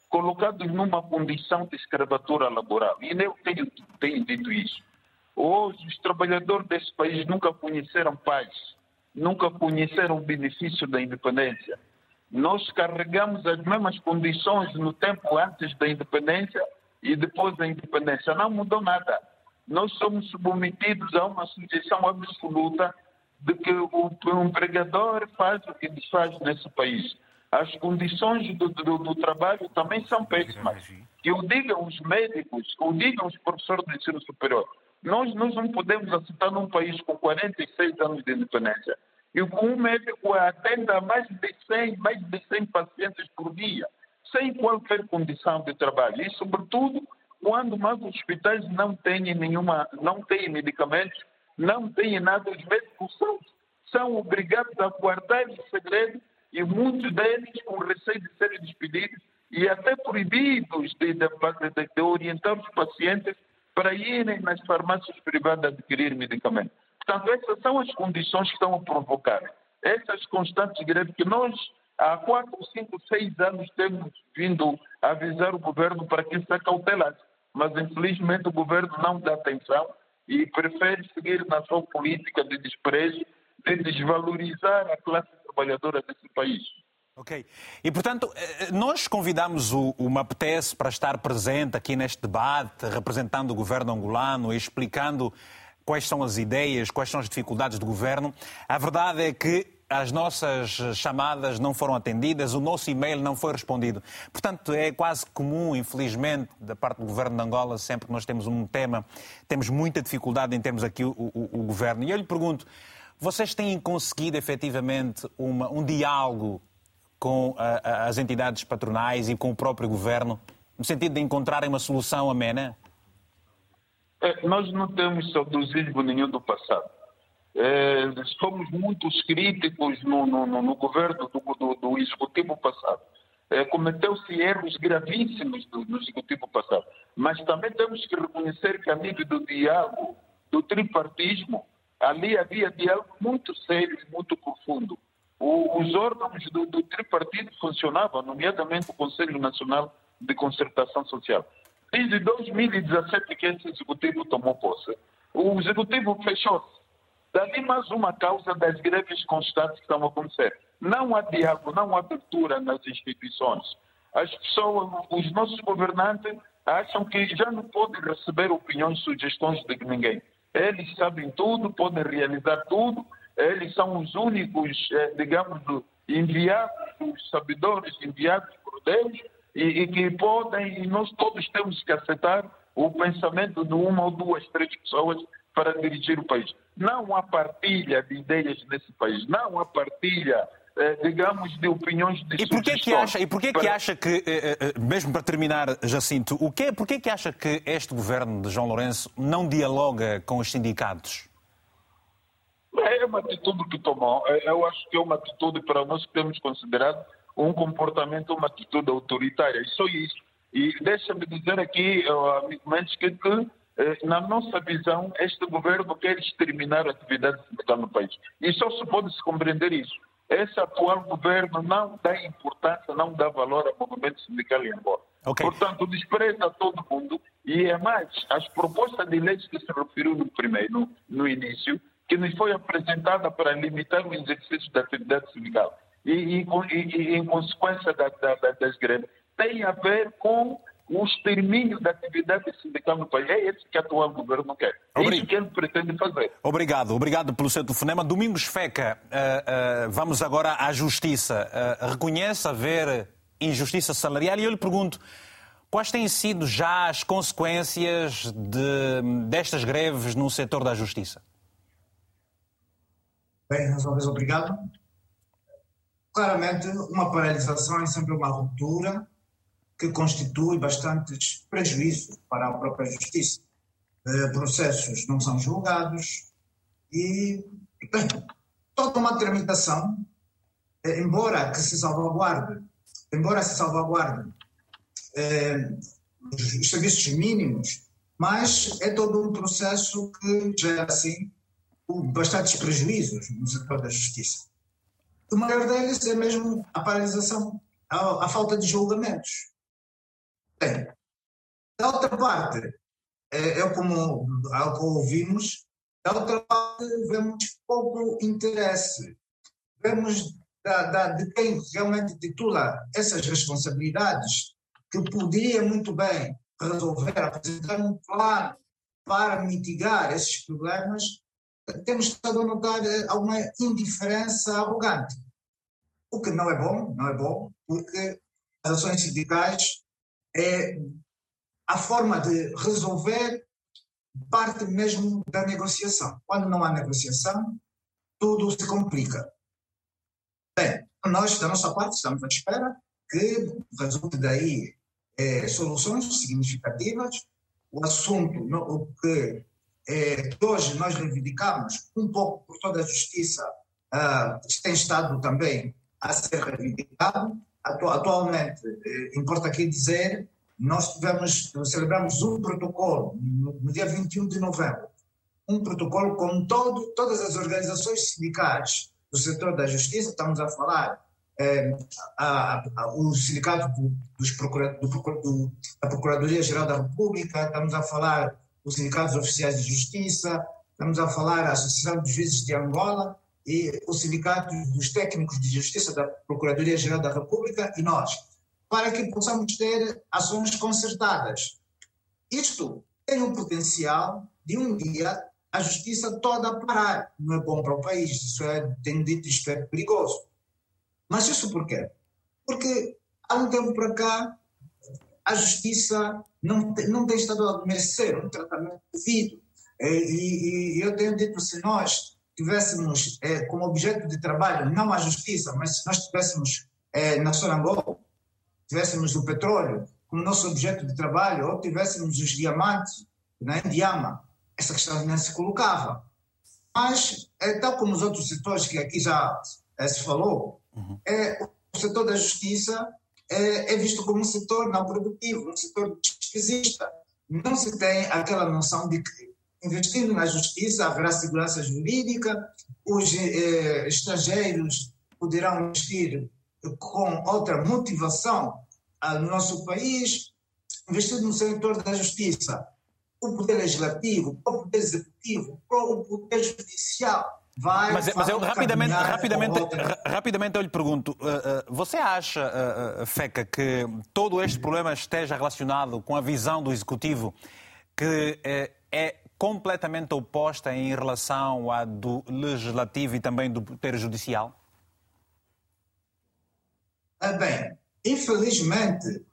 colocados numa condição de escravatura laboral. E eu tenho, tenho dito isso. Hoje, os trabalhadores desse país nunca conheceram paz, nunca conheceram o benefício da independência. Nós carregamos as mesmas condições no tempo antes da independência e depois da independência. Não mudou nada. Nós somos submetidos a uma sujeição absoluta de que o empregador faz o que desfaz nesse país. As condições do, do, do trabalho também são péssimas. Que o digam os médicos, o digam os professores de ensino superior. Nós, nós não podemos aceitar num país com 46 anos de independência e com um médico atenda mais de 100, mais de 100 pacientes por dia, sem qualquer condição de trabalho. E, sobretudo, quando mais hospitais não têm nenhuma, não têm medicamentos, não têm nada, os médicos são, são obrigados a guardar o segredo e muitos deles com receio de serem despedidos e até proibidos de, de, de, de orientar os pacientes para irem nas farmácias privadas adquirir medicamentos. Portanto, essas são as condições que estão a provocar essas constantes greves que nós, há quatro, cinco, seis anos, temos vindo avisar o governo para que se acautelasse. Mas, infelizmente, o governo não dá atenção e prefere seguir na sua política de desprezo, de desvalorizar a classe trabalhadora desse país. Ok. E, portanto, eh, nós convidamos o, o MAPTES para estar presente aqui neste debate, representando o governo angolano e explicando quais são as ideias, quais são as dificuldades do governo. A verdade é que as nossas chamadas não foram atendidas, o nosso e-mail não foi respondido. Portanto, é quase comum, infelizmente, da parte do governo de Angola, sempre que nós temos um tema, temos muita dificuldade em termos aqui o, o, o governo. E eu lhe pergunto, vocês têm conseguido efetivamente uma, um diálogo com a, a, as entidades patronais e com o próprio governo, no sentido de encontrarem uma solução amena? É, nós não temos saudosismo nenhum do passado. É, fomos muito críticos no, no, no governo do, do, do, executivo passado. É, Cometeu-se erros gravíssimos do, do, executivo passado. Mas também temos que reconhecer que, a nível do diálogo, do tripartismo, ali havia diálogo muito sério e muito profundo. O, os órgãos do, do tripartido funcionavam, nomeadamente o Conselho Nacional de Concertação Social. Desde 2017 que esse executivo tomou posse, o executivo fechou-se. Dali mais uma causa das greves constantes que estão a acontecer. Não há diálogo, não há abertura nas instituições. As pessoas, os nossos governantes acham que já não podem receber opiniões, sugestões de ninguém. Eles sabem tudo, podem realizar tudo, eles são os únicos, eh, digamos, enviados, os sabedores enviados por Deus, e, e, que podem, e nós todos temos que aceitar o pensamento de uma ou duas, três pessoas para dirigir o país. Não há partilha de ideias nesse país, não há partilha eh, digamos, de opiniões de e porquê que acha E porquê para... que acha que, eh, eh, mesmo para terminar, Jacinto, o que, porquê que acha que este governo de João Lourenço não dialoga com os sindicatos? É uma atitude que tomou. Eu acho que é uma atitude para nós que temos considerado um comportamento, uma atitude autoritária. E só isso. E deixa-me dizer aqui, amigo Mendes, que, que na nossa visão, este governo quer exterminar a atividade sindical no país. E só se pode se compreender isso esse atual governo não dá importância, não dá valor ao movimento sindical em Angola. Okay. Portanto, despreza todo mundo e é mais, as propostas de leis que se referiu no primeiro, no início, que nos foi apresentada para limitar o exercício da atividade sindical e, e, e, e em consequência da, da, das greves, tem a ver com o extermínio da atividade sindical no país. É esse que o atual governo quer. É isso que ele pretende fazer. Obrigado. Obrigado pelo seu telefonema. Domingos Feca, uh, uh, vamos agora à justiça. Uh, reconhece haver injustiça salarial e eu lhe pergunto, quais têm sido já as consequências de, destas greves no setor da justiça? Bem, mais uma vez, obrigado. Claramente, uma paralisação é sempre uma ruptura que constitui bastantes prejuízos para a própria justiça. Eh, processos não são julgados e, bem, toda uma tramitação, eh, embora que se salvaguarde, embora se salvaguarde eh, os serviços mínimos, mas é todo um processo que gera, assim, bastantes prejuízos no setor da justiça. O maior deles é mesmo a paralisação, a, a falta de julgamentos Bem, da outra parte, é, é como, ao que ouvimos, da outra parte vemos pouco interesse. Vemos da, da, de quem realmente titula essas responsabilidades, que poderia muito bem resolver, apresentar um plano para mitigar esses problemas, temos estado a notar eh, alguma indiferença arrogante. O que não é bom, não é bom, porque as ações sindicais é a forma de resolver parte mesmo da negociação. Quando não há negociação, tudo se complica. Bem, nós, da nossa parte, estamos à espera que resulte daí é, soluções significativas. O assunto, o que é, hoje nós reivindicamos, um pouco por toda a justiça, uh, tem estado também a ser reivindicado. Atualmente, eh, importa aqui dizer, nós tivemos, celebramos um protocolo no, dia 21 de novembro, um protocolo com todo, todas as organizações sindicais do setor da justiça, estamos a falar é, a, a, o sindicato dos procura, do, do, da Procuradoria-Geral da República, estamos a falar os sindicatos oficiais de justiça, estamos a falar a Associação dos Juízes de Angola e o sindicato dos técnicos de justiça da Procuradoria-Geral da República e nós, para que possamos ter ações concertadas. Isto tem o potencial de um dia a justiça toda parar. Não é bom para o país, isso é, tenho dito, isto é perigoso. Mas isso por quê? Porque há um tempo para cá a justiça não, tem, não tem estado a merecer um tratamento devido. E, e, e, eu tenho dito, se nós tivéssemos é, como objeto de trabalho não a justiça, mas se nós tivéssemos é, na Sonangol, tivéssemos o petróleo como nosso objeto de trabalho, ou tivéssemos os diamantes na Indiama, essa questão não se colocava. Mas, é, tal como os outros setores que aqui já é, se falou, uhum. é, o setor da justiça é, é, visto como um setor não produtivo, um setor despesista. Não se tem aquela noção de que, investindo na justiça, haverá segurança jurídica, os eh, estrangeiros poderão investir com outra motivação ah, no nosso país, investindo no setor da justiça, o poder legislativo, o poder executivo, o poder judicial vai. Mas, mas eu rapidamente, rapidamente, rapidamente eu lhe pergunto: uh, uh, você acha, uh, Feca, que todo este problema esteja relacionado com a visão do executivo que é completamente oposta em relação à do legislativo e também do poder judicial? Ah, bem, infelizmente,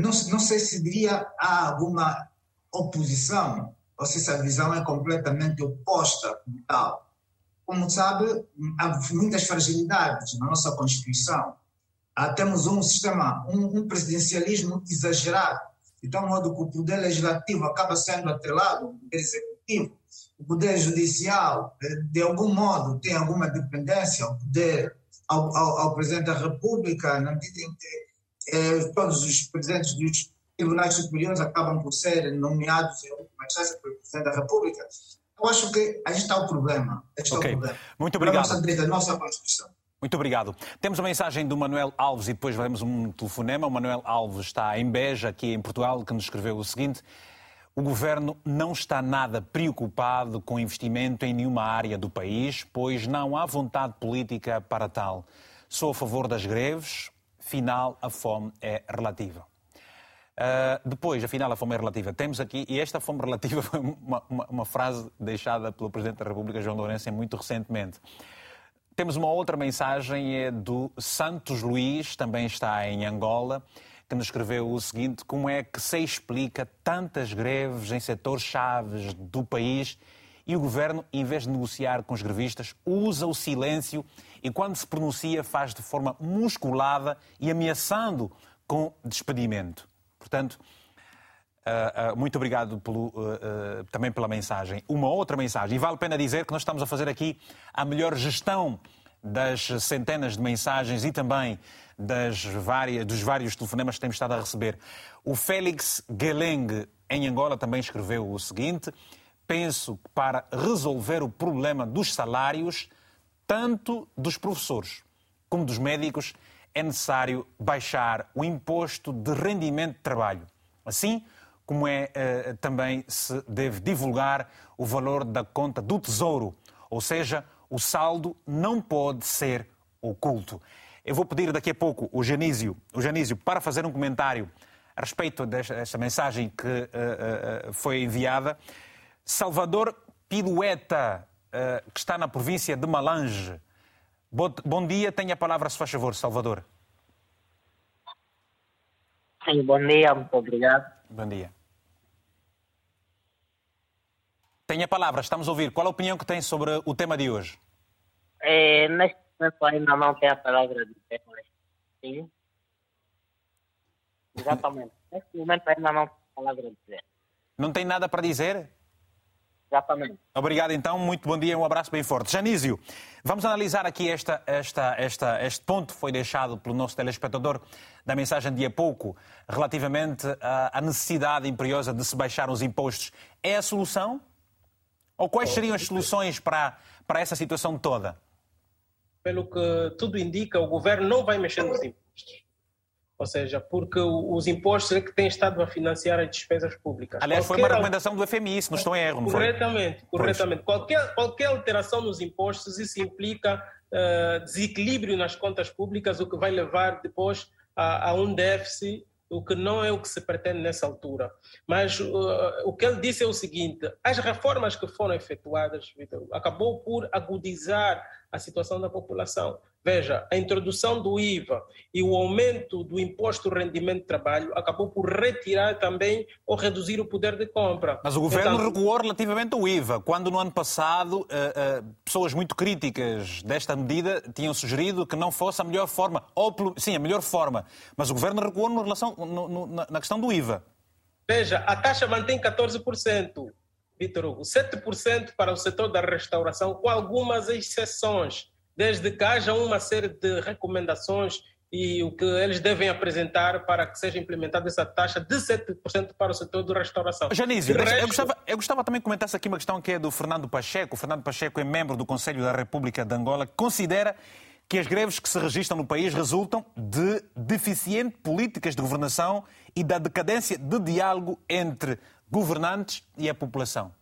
não, não sei se diria há alguma oposição, ou se essa visão é completamente oposta tal. Como sabe, há muitas fragilidades na nossa Constituição. Há, temos um sistema, um, um presidencialismo exagerado, de tal modo que o poder legislativo acaba sendo atrelado ao poder executivo. O poder judicial, eh, de algum modo, tem alguma dependência ao poder, ao, ao, ao presidente da República, na medida em que eh, todos os presidentes dos tribunais superiores acabam por ser nomeados em última instância pelo Presidente da República. Eu acho que aí está o problema. Este okay. o problema. Muito obrigado. A nossa Constituição. Muito obrigado. Temos uma mensagem do Manuel Alves e depois veremos um telefonema. O Manuel Alves está em Beja, aqui em Portugal, que nos escreveu o seguinte: O governo não está nada preocupado com investimento em nenhuma área do país, pois não há vontade política para tal. Sou a favor das greves, final a fome é relativa. Uh, depois, afinal, a fome é relativa. Temos aqui, e esta fome relativa *laughs* foi uma, uma, uma, frase deixada pelo Presidente da República, João Lourenço, muito recentemente. Temos uma outra mensagem é do Santos Luís, também está em Angola, que nos escreveu o seguinte: como é que se explica tantas greves em setores chaves do país e o governo, em vez de negociar com os grevistas, usa o silêncio e, quando se pronuncia, faz de forma musculada e ameaçando com despedimento? Portanto, Uh, uh, muito obrigado pelo, uh, também pela mensagem. Uma outra mensagem, e vale a pena dizer que nós estamos a fazer aqui a melhor gestão das centenas de mensagens e também das várias, dos vários telefonemas que temos estado a receber. O Félix Geleng, em Angola, também escreveu o seguinte: Penso que para resolver o problema dos salários, tanto dos professores como dos médicos, é necessário baixar o imposto de rendimento de trabalho. Assim como é eh, também se deve divulgar o valor da conta do Tesouro, ou seja, o saldo não pode ser oculto. Eu vou pedir daqui a pouco o Genísio, o Genísio para fazer um comentário a respeito desta mensagem que uh, uh, foi enviada. Salvador Pilueta, uh, que está na província de Malange. Bom dia, tenha a palavra, se faz favor, Salvador. Sim, bom dia, muito obrigado. Bom dia. Tenha a palavra, estamos a ouvir. Qual a opinião que tem sobre o tema de hoje? É, *laughs* neste momento ainda não tem a palavra de mas sim. Exatamente. neste momento ainda não tem a palavra de dizer. Não tem nada para dizer? Exatamente. Obrigado, então. Muito bom dia, um abraço bem forte. Janísio, vamos analisar aqui esta, esta, esta, este ponto que foi deixado pelo nosso telespectador da mensagem de há pouco, relativamente à necessidade imperiosa de se baixar os impostos. É a solução? Ou quais seriam as soluções para, para essa situação toda? Pelo que tudo indica, o governo não vai mexer nos impostos. Ou seja, porque os impostos é que têm estado a financiar as despesas públicas. Aliás, qualquer... foi uma recomendação do FMI, se não estou em erro, não corretamente, foi? Corretamente, Qualquer, qualquer alteração nos impostos, isso implica uh, desequilíbrio nas contas públicas, o que vai levar depois a, a um déficit o que não é o que se pretende nessa altura. Mas uh, o que ele disse é o seguinte: as reformas que foram efetuadas, Victor, acabou por agudizar a situação da população. Veja, a introdução do IVA e o aumento do imposto de rendimento de trabalho acabou por retirar também ou reduzir o poder de compra. Mas o governo então, recuou relativamente ao IVA, quando no ano passado uh, uh, pessoas muito críticas desta medida tinham sugerido que não fosse a melhor forma, ou sim, a melhor forma. Mas o governo recuou no relação, no, no, na questão do IVA. Veja, a taxa mantém 14%. Vitor Hugo, 7% para o setor da restauração, com algumas exceções, desde que haja uma série de recomendações e o que eles devem apresentar para que seja implementada essa taxa de 7% para o setor da restauração. Janísio, resto... eu, gostava, eu gostava também que comentasse aqui uma questão que é do Fernando Pacheco. O Fernando Pacheco é membro do Conselho da República de Angola, que considera que as greves que se registram no país resultam de deficientes políticas de governação e da decadência de diálogo entre governantes e a população.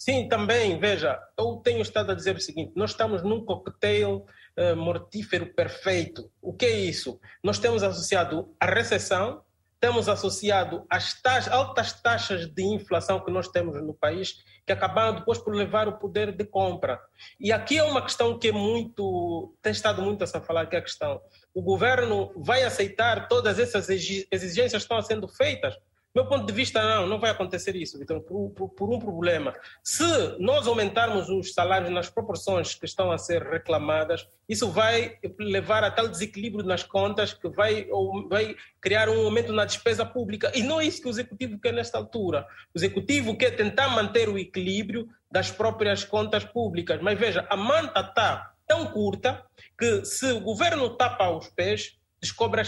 Sim, também, veja, eu tenho estado a dizer o seguinte: nós estamos num coquetel uh, mortífero perfeito. O que é isso? Nós temos associado a recessão, temos associado as taxas, altas taxas de inflação que nós temos no país, que acabaram depois por levar o poder de compra. E aqui é uma questão que é muito, tem estado muito a se falar, que é a questão, o governo vai aceitar todas essas exigências que estão sendo feitas? Meu ponto de vista, não, não vai acontecer isso, Vitor, por, por, por, um problema. Se nós aumentarmos os salários nas proporções que estão a ser reclamadas, isso vai levar a tal desequilíbrio nas contas que vai, vai criar um aumento na despesa pública. E não é isso que o Executivo quer nesta altura. O Executivo quer tentar manter o equilíbrio das próprias contas públicas. Mas veja, a manta está tão curta que se o governo tapa os pés, descobre,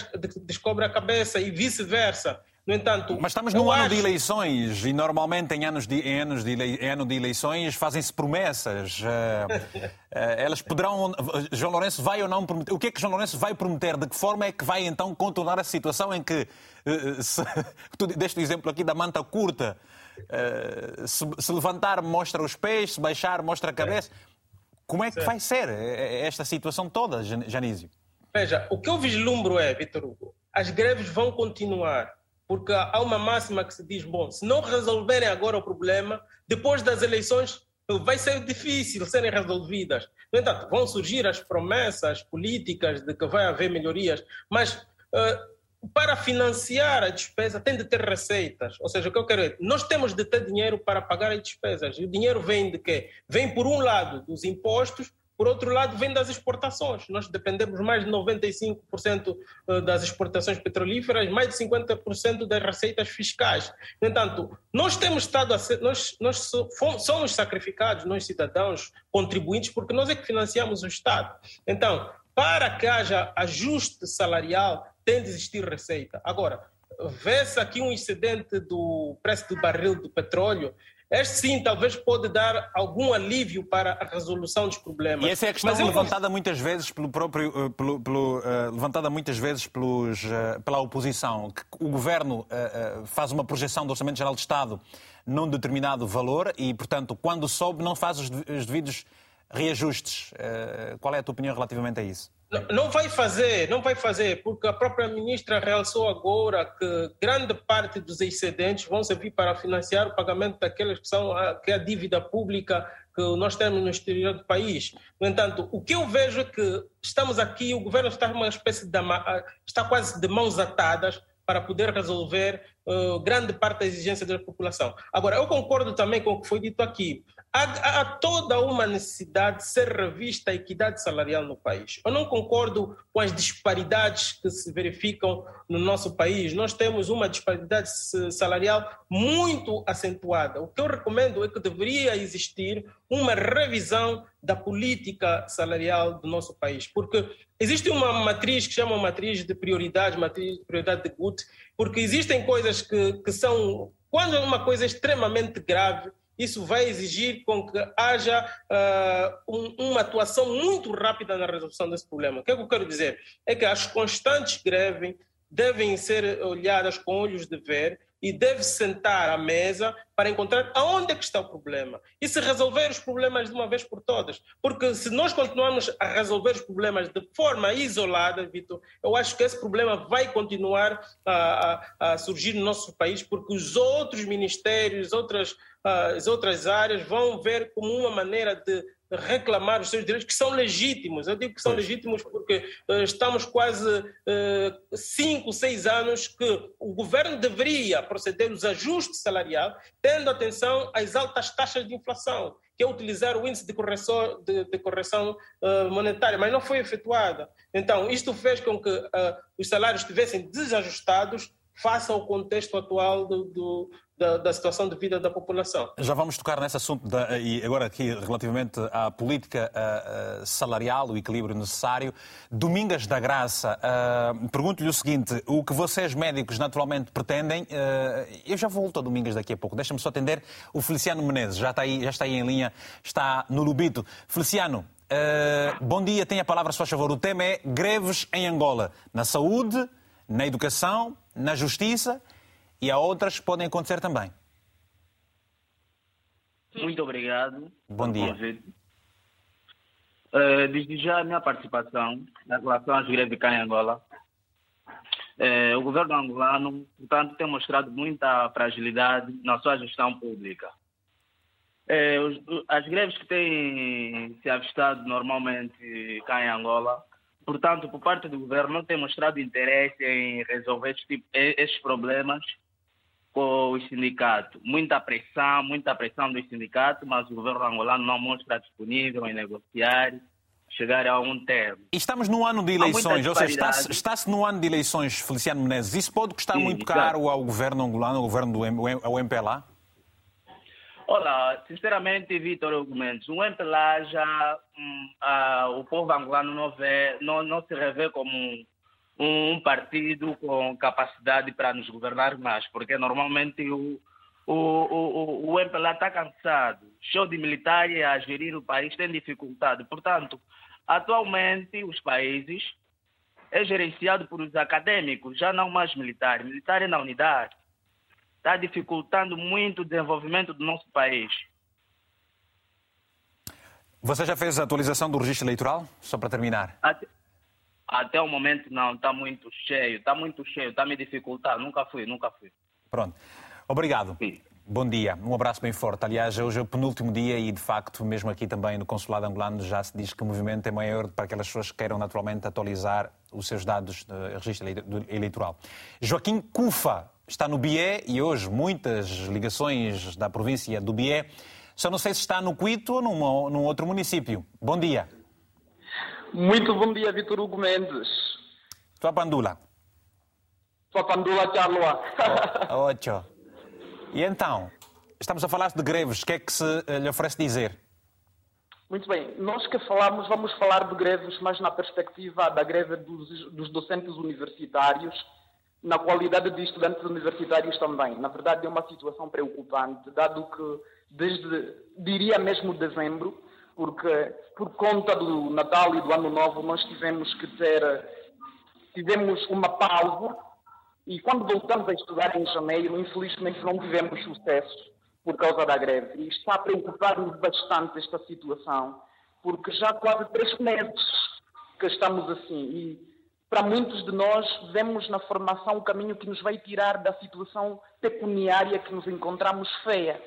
descobre a cabeça e vice-versa. No entanto, mas estamos num ano de eleições e normalmente em anos de, em anos de ele, ano de eleições fazem-se promessas. Uh, uh, *laughs* elas poderão. João Lourenço vai ou não prometer? O que é que João Lourenço vai prometer? De que forma é que vai então contornar a situação em que. Uh, se, *laughs* tu deste o exemplo aqui da manta curta. Se, se, levantar, mostra os pés, se baixar, mostra a cabeça. Como é que vai ser esta situação toda, Janísio? Veja, o que eu vislumbro é, Vitor Hugo, as greves vão continuar porque há uma máxima que se diz: bom, se não resolverem agora o problema, depois das eleições vai ser difícil serem resolvidas. No entanto, vão surgir as promessas políticas de que vai haver melhorias, mas uh, para financiar a despesa tem de ter receitas. Ou seja, o que eu quero é, nós temos de ter dinheiro para pagar as despesas. E o dinheiro vem de quê? Vem, por um lado, dos impostos, por outro lado, vem das exportações. Nós dependemos mais de 95% eh, das exportações petrolíferas, mais de 50% das receitas fiscais. No entanto, nós temos estado a ser, nós, nós somos sacrificados, nós cidadãos contribuintes, porque nós é que financiamos o Estado. Então, para que haja ajuste salarial, tem de existir receita. Agora, vê-se aqui um excedente do preço do barril do petróleo este sim talvez pode dar algum alívio para a resolução dos problemas. E essa é a questão levantada muitas vezes pelo próprio, pelo, pelo, uh, levantada muitas vezes pelos, uh, pela oposição, que o governo uh, faz uma projeção do Orçamento Geral de Estado num determinado valor e, portanto, quando sobe, não faz os devidos reajustes. Qual é a tua opinião relativamente a isso? Não vai fazer, não vai fazer, porque a própria ministra realçou agora que grande parte dos excedentes vão servir para financiar o pagamento daquelas que são a, que é a dívida pública que nós temos no exterior do país. No entanto, o que eu vejo é que estamos aqui, o governo está uma espécie de está quase de mãos atadas para poder resolver uh, grande parte da exigência da população. Agora, eu concordo também com o que foi dito aqui há, há, toda uma necessidade de ser revista a equidade salarial no país. Eu não concordo com as disparidades que se verificam no nosso país. Nós temos uma disparidade salarial muito acentuada. O que eu recomendo é que deveria existir uma revisão da política salarial do nosso país, porque existe uma matriz que chama matriz de prioridade, matriz de prioridade de Gut, porque existem coisas que, que são quando uma coisa é extremamente grave isso vai exigir com que haja uh, um, uma atuação muito rápida na resolução desse problema. O que, é que eu quero dizer? É que as constantes greves devem ser olhadas com olhos de ver e deve sentar à mesa para encontrar aonde é que está o problema e se resolver os problemas de uma vez por todas. Porque se nós continuarmos a resolver os problemas de forma isolada, Vitor, eu acho que esse problema vai continuar a, a, a surgir no nosso país porque os outros ministérios, outras as outras áreas vão ver como uma maneira de reclamar os seus direitos, que são legítimos. Eu digo que são legítimos porque uh, estamos quase uh, cinco, seis anos que o governo deveria proceder os ajustes salariais, tendo atenção às altas taxas de inflação, que é utilizar o índice de correção, de, de correção uh, monetária, mas não foi efetuada. Então, isto fez com que os salários estivessem desajustados face ao contexto atual do, do, da, da, situação de vida da população. Já vamos tocar nesse assunto da, e agora aqui relativamente à política uh, salarial, o equilíbrio necessário. Domingas da Graça, uh, pergunto-lhe o seguinte: o que vocês médicos naturalmente pretendem? Uh, eu já volto a Domingas daqui a pouco. Deixa-me só atender o Feliciano Menezes, já está aí, já está aí em linha, está no Lubito. Feliciano. bom dia, tem a palavra, se faz favor. O tema é greves em Angola, na saúde, na educação, na justiça e há outras que podem acontecer também. Muito obrigado. Bom dia. Uh, desde já a minha participação na relação às greves cá em Angola. Uh, o governo angolano, portanto, tem mostrado muita fragilidade na sua gestão pública. Uh, as greves que têm se avistado normalmente cá em Angola, portanto, por parte do governo, não tem mostrado interesse em resolver esses, tipo, esses problemas com os sindicatos. Muita pressão, muita pressão dos sindicatos, mas o governo angolano não mostra disponível em negociar, chegar a um termo. E estamos no ano de eleições, ou seja, está-se está no ano de eleições, Feliciano Menezes. Isso pode custar Sim, muito caro ao governo angolano, ao governo do ao MPLA? Olá, sinceramente, Vitor Argumentos, o MPLA já, ah, o povo angolano não, vê, não, não se revê como um partido com capacidade para nos governar mais, porque normalmente o, o, o, o MPLA está cansado, show de militares a gerir o país tem dificuldade. Portanto, atualmente os países é gerenciado por os acadêmicos, já não mais militares, militares na unidade. Está dificultando muito o desenvolvimento do nosso país. Você já fez a atualização do registro eleitoral? Só para terminar. Até... Até o momento não, está muito cheio, está muito cheio, está me dificultando. Nunca fui, nunca fui. Pronto. Obrigado. Sim. Bom dia, um abraço bem forte. Aliás, hoje é o penúltimo dia e, de facto, mesmo aqui também no Consulado Angolano já se diz que o movimento é maior para aquelas pessoas que queiram naturalmente atualizar os seus dados de registro eleitoral. Joaquim Cufa está no BIE e hoje muitas ligações da província do BIE. Só não sei se está no Quito ou num, num outro município. Bom dia. Muito bom dia, Vitor Hugo Mendes. Tua pandula. Tua pandula, Charloa. Oh, *laughs* ocho. E então, estamos a falar de greves, o que é que se eh, lhe oferece dizer? Muito bem, nós que falamos, vamos falar de greves, mas na perspectiva da greve dos, dos docentes universitários, na qualidade de estudantes universitários também. Na verdade, é uma situação preocupante, dado que desde, diria mesmo dezembro, porque por conta do Natal e do Ano Novo nós tivemos que ter, tivemos uma pausa e quando voltamos a estudar em janeiro, infelizmente não tivemos sucesso por causa da greve. E está a preocupar-nos bastante esta situação, porque já há quase três meses que estamos assim. E para muitos de nós, vemos na formação o caminho que nos vai tirar da situação pecuniária que nos encontramos feia.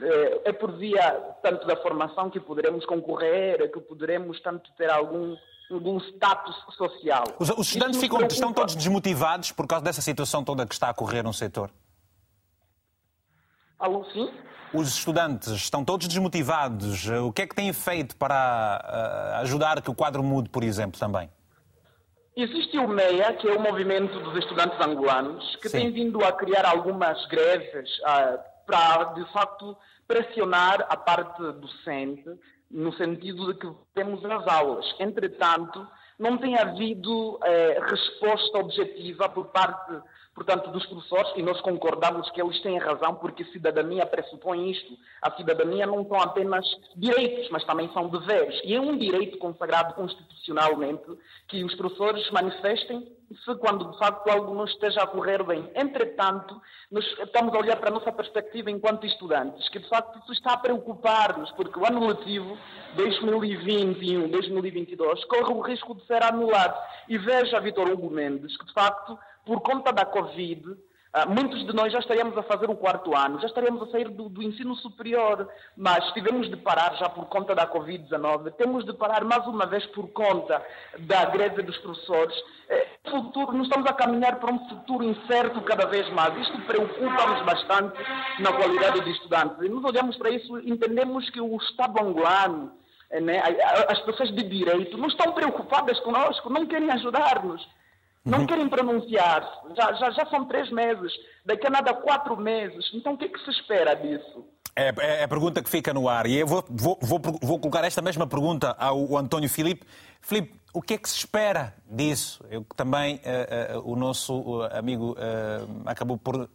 Eh, é por via tanto da formação que poderemos concorrer, que poderemos tanto ter algum algum status social. Os, os estudantes ficam, estão todos desmotivados por causa dessa situação toda que está a ocorrer no setor? Alô, sim? Os estudantes estão todos desmotivados. O que é que têm feito para uh, ajudar que o quadro mude, por exemplo, também? Existe o MEIA, que é o movimento dos estudantes angolanos, que Sim. tem vindo a criar algumas greves uh, para, de facto, pressionar a parte docente no sentido de que temos as aulas. Entretanto, não tem havido eh, resposta objetiva por parte portanto, dos professores, e nós concordamos que eles têm razão, porque cidadania pressupõe isto. A cidadania não são apenas direitos, mas também são deveres. E é um direito consagrado constitucionalmente que os professores manifestem se quando de facto algo não esteja a correr bem. Entretanto, nós estamos a olhar para a nossa perspectiva enquanto estudantes, que de facto isso está a preocupar-nos, porque o ano letivo 2021-2022 corre o risco de ser anulado. E veja, Vitor Hugo Mendes, que de facto por conta da Covid, ah, muitos de nós já estaríamos a fazer o quarto ano, já estaríamos a sair do, do ensino superior, mas tivemos de parar já por conta da Covid-19, temos de parar mais uma vez por conta da greve dos professores. É, futuro, nós estamos a caminhar para um futuro incerto cada vez mais. Isto preocupa-nos bastante na qualidade dos estudantes. E nós olhamos para isso entendemos que o Estado angolano, eh, né, as pessoas de direito, não estão preocupadas conosco, não querem ajudar-nos. Não querem pronunciar. Já, já, já são três meses. Daqui a nada, quatro meses. Então, o que, é que se espera disso? É, é, a pergunta que fica no ar. E eu vou, vou, vou, vou colocar esta mesma pergunta ao, ao António Filipe. Filipe, o que é que se espera disso? Eu também, uh, uh, o nosso amigo uh, acabou por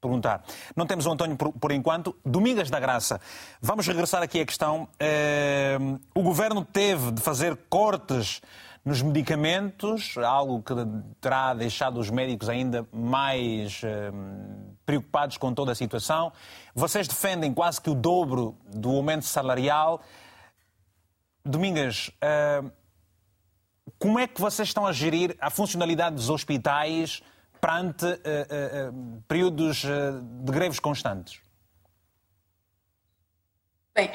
perguntar. Não temos o António por, por, enquanto. Domingas da Graça. Vamos regressar aqui à questão. o governo teve de fazer cortes nos medicamentos, algo que terá deixado os médicos ainda mais uh, preocupados com toda a situação. Vocês defendem quase que o dobro do aumento salarial. Domingas, uh, como é que vocês estão a gerir a funcionalidade dos hospitais perante uh, períodos de greves constantes? Bem,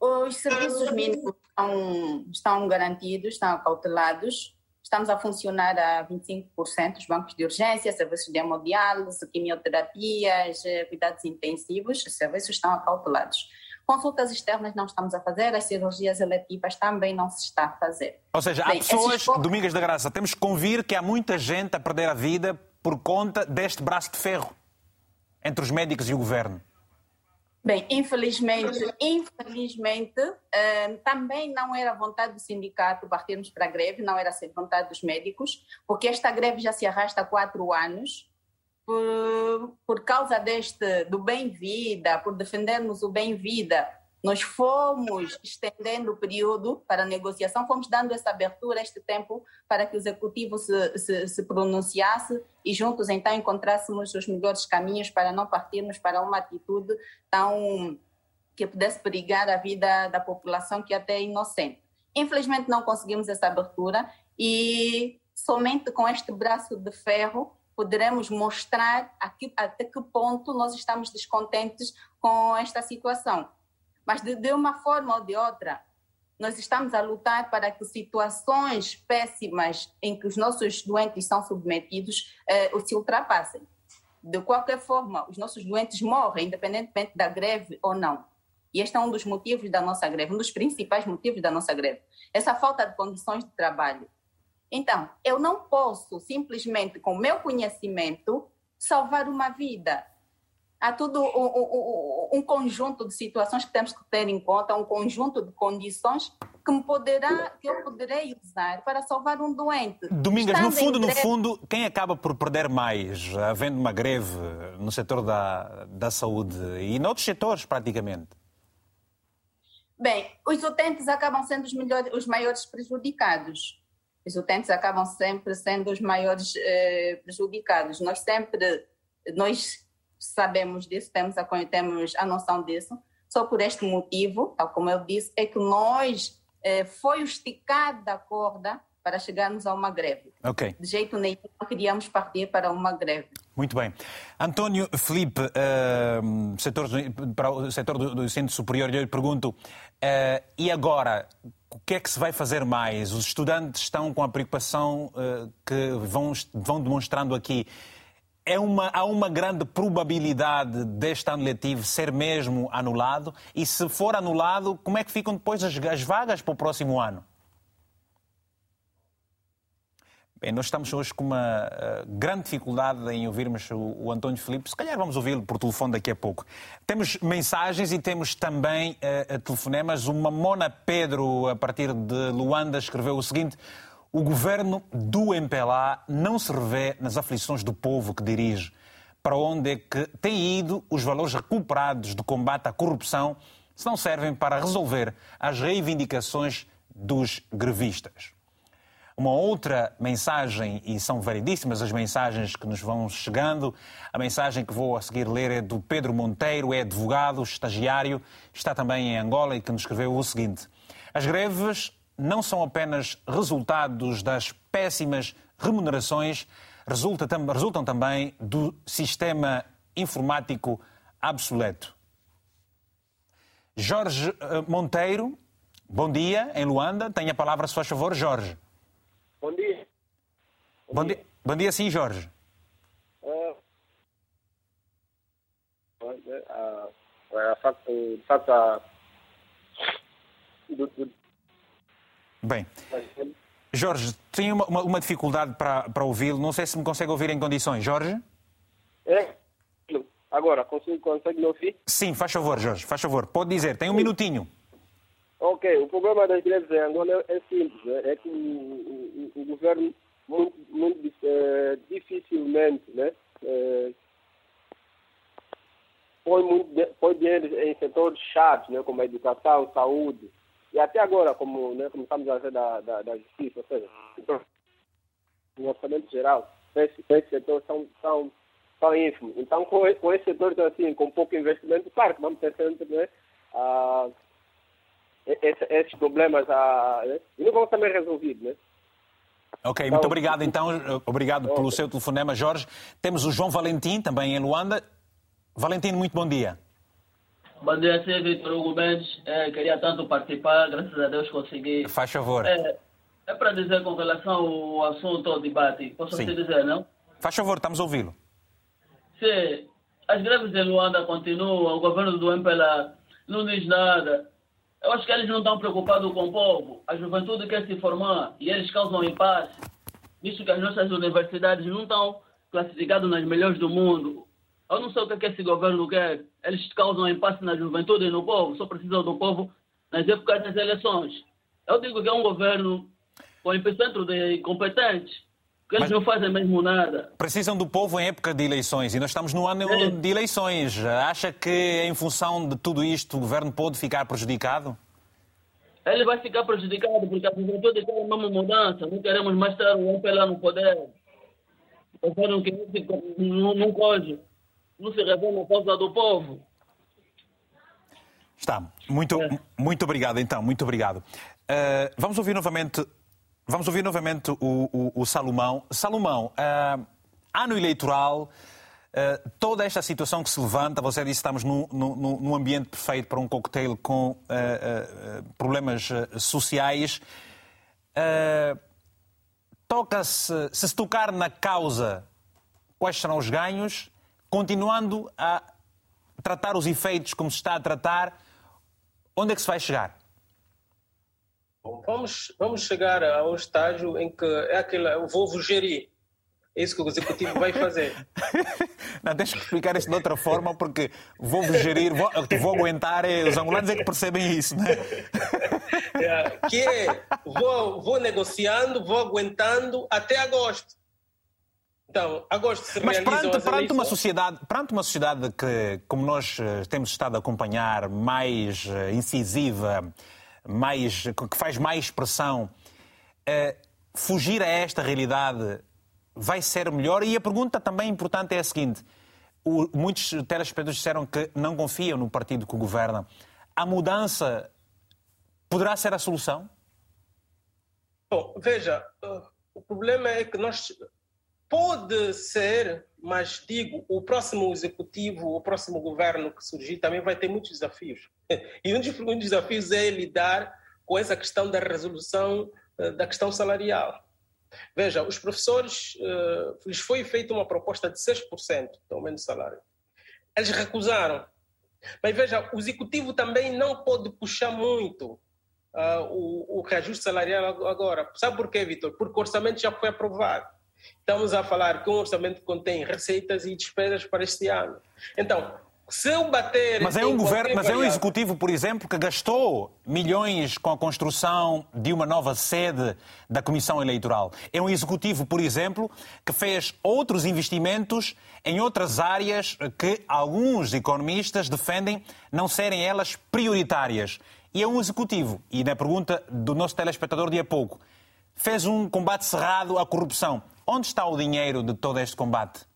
os serviços mínimos estão, estão garantidos, estão acautelados. Estamos a funcionar a 25%, os bancos de urgência, serviços de hemodiálise, quimioterapias, eh, cuidados intensivos, os serviços estão acautelados. Consultas externas não estamos a fazer, as cirurgias eletivas também não se está a fazer. Ou seja, há Bem, pessoas, esses... Domingas da Graça, temos que convir que há muita gente a perder a vida por conta deste braço de ferro entre os médicos e o governo. Bem, infelizmente, infelizmente, uh, também não era vontade do sindicato partirmos para a greve, não era vontade dos médicos, porque esta greve já se arrasta há quatro anos, por, por causa deste, do bem-vida, por defendermos o bem-vida nós fomos estendendo o período para negociação, fomos dando essa abertura, este tempo, para que o executivo se, se, se, pronunciasse e juntos então encontrássemos os melhores caminhos para não partirmos para uma atitude tão que pudesse perigar a vida da população que até é inocente. Infelizmente não conseguimos essa abertura e somente com este braço de ferro poderemos mostrar até que ponto nós estamos descontentes com esta situação. Mas de, de uma forma ou de outra, nós estamos a lutar para que situações péssimas em que os nossos doentes são submetidos eh, se ultrapassem. De qualquer forma, os nossos doentes morrem, independentemente da greve ou não. E este é um dos motivos da nossa greve, um dos principais motivos da nossa greve. Essa falta de condições de trabalho. Então, eu não posso simplesmente, com meu conhecimento, salvar uma vida há tudo um, um, um, conjunto de situações que temos que ter em conta, um conjunto de condições que, me poderá, que eu poderei usar para salvar um doente. Domingas, no fundo, no fundo, quem acaba por perder mais, havendo uma greve no setor da, da saúde e noutros setores, praticamente? Bem, os utentes acabam sendo os, melhores, os maiores prejudicados. Os utentes acabam sempre sendo os maiores eh, prejudicados. Nós sempre, nós sabemos disso, temos a, temos a noção disso. Só por este motivo, tal como eu disse, é que nós eh, foi esticada a corda para chegarmos a uma greve. Ok. De jeito nenhum queríamos partir para uma greve. Muito bem. António Felipe, uh, setor, para o setor do, do ensino superior, eu lhe pergunto, uh, e agora, o que é que se vai fazer mais? Os estudantes estão com a preocupação uh, que vão, vão demonstrando aqui é uma, há uma grande probabilidade deste ano letivo ser mesmo anulado? E se for anulado, como é que ficam depois as, as vagas para o próximo ano? Bem, nós estamos hoje com uma uh, grande dificuldade em ouvirmos o, o António Filipe. Se calhar vamos ouvi-lo por telefone daqui a pouco. Temos mensagens e temos também uh, telefonemas. O Mamona Pedro, a partir de Luanda, escreveu o seguinte: o governo do MPLA não se revê nas aflições do povo que dirige. Para onde é que têm ido os valores recuperados de combate à corrupção se não servem para resolver as reivindicações dos grevistas? Uma outra mensagem, e são variedíssimas as mensagens que nos vão chegando, a mensagem que vou a seguir ler é do Pedro Monteiro, é advogado, estagiário, está também em Angola e que nos escreveu o seguinte: As greves não são apenas resultados das péssimas remunerações, resulta, resultam também do sistema informático obsoleto. Jorge eh, Monteiro, bom dia, em Luanda. Tem a palavra, se faz favor, Jorge. Bom dia. Bom, dia. Bom dia, sim, Jorge. Uh, uh, uh, de facto, do, do, Bem. Jorge, tenho uma, uma, dificuldade para, para ouvi-lo. Não sei se me consegue ouvir em condições. Jorge? É. Agora, consegue, consegue me ouvir? Sim, faz favor, Jorge, faz favor. Pode dizer, tem um Sim. minutinho. Ok, o problema das greves em Angola é simples. É, é que o, o, o governo muito, muito é, dificilmente né, é, põe, muito, põe dinheiro em setores chatos, né, como a educação, saúde, e até agora, como, né, como estamos a ver da, da, da justiça, ou seja, no orçamento geral, esse, esse setor são, são, são ínfimos. Então, com, com esse setor assim, com pouco investimento, claro que vamos ter sempre né, uh, esse, esses problemas uh, né, e não vão também resolvidos. Né? Ok, então, muito obrigado então, obrigado okay. pelo seu telefonema, Jorge. Temos o João Valentim, também em Luanda. Valentim, muito bom dia. Bom dia, sim, Vitor Hugo Mendes. É, queria tanto participar, graças a Deus consegui. Faz favor. É, é para dizer com relação ao assunto, ao debate. Posso sim. dizer, não? Faz favor, estamos a ouvi-lo. Sim, as greves em Luanda continuam, o governo do MPLA não diz nada. Eu acho que eles não estão preocupados com o povo. A juventude quer se formar e eles causam impasse, visto que as nossas universidades não estão classificadas nas melhores do mundo. Eu não sei o que, é que esse governo quer. Eles causam impasse na juventude e no povo, só precisam do povo nas épocas das eleições. Eu digo que é um governo com epicentro de incompetentes, que eles Mas não fazem mesmo nada. Precisam do povo em época de eleições e nós estamos no ano é. de eleições. Acha que, em função de tudo isto, o governo pode ficar prejudicado? Ele vai ficar prejudicado porque a juventude quer uma mudança. Não queremos mais ter o MPLA no poder. O governo que não, não pode não se revela a causa do povo. Está. Muito, é. muito obrigado, então. Muito obrigado. Uh, vamos ouvir novamente, vamos ouvir novamente o, o, o Salomão. Salomão, uh, ano eleitoral, uh, toda esta situação que se levanta, você disse que estamos num, num, num ambiente perfeito para um cocktail com problemas sociais. Toca-se, se se tocar na causa, quais serão os ganhos continuando a tratar os efeitos como se está a tratar, onde é que se vai chegar? Vamos, vamos chegar ao estágio em que é aquele, eu vou gerir. É isso que o executivo vai fazer. *laughs* Não, deixa-me explicar isso de outra forma, porque vou gerir, vou, vou aguentar, os angolanos é que percebem isso, né? *laughs* É, que é, vou, vou negociando, vou aguentando até agosto. Então, agosto se Mas perante, perante uma sociedade, perante uma sociedade que, como nós eh, temos estado a acompanhar, mais eh, incisiva, mais, que faz mais pressão, eh, fugir a esta realidade vai ser melhor? E a pergunta também importante é a seguinte: o, muitos telespectadores disseram que não confiam no partido que governa. A mudança poderá ser a solução? Bom, veja, o problema é que nós Pode ser, mas digo, o próximo executivo, o próximo governo que surgir também vai ter muitos desafios. *laughs* E um dos desafios é lidar com essa questão da resolução eh, da questão salarial. Veja, os professores, uh, lhes foi feita uma proposta de 6% de aumento de salário. Eles recusaram. Mas veja, o executivo também não pode puxar muito uh, o, o reajuste salarial agora. Sabe por quê, Vitor? Porque o orçamento já foi aprovado. Estamos a falar que um orçamento contém receitas e despesas para este ano. Então, se eu bater. Mas é um governo, mas é um executivo, por exemplo, que gastou milhões com a construção de uma nova sede da Comissão Eleitoral. É um executivo, por exemplo, que fez outros investimentos em outras áreas que alguns economistas defendem não serem elas prioritárias. E é um executivo. E na pergunta do nosso telespectador de há pouco, fez um combate cerrado à corrupção. Onde está o dinheiro de todo este combate?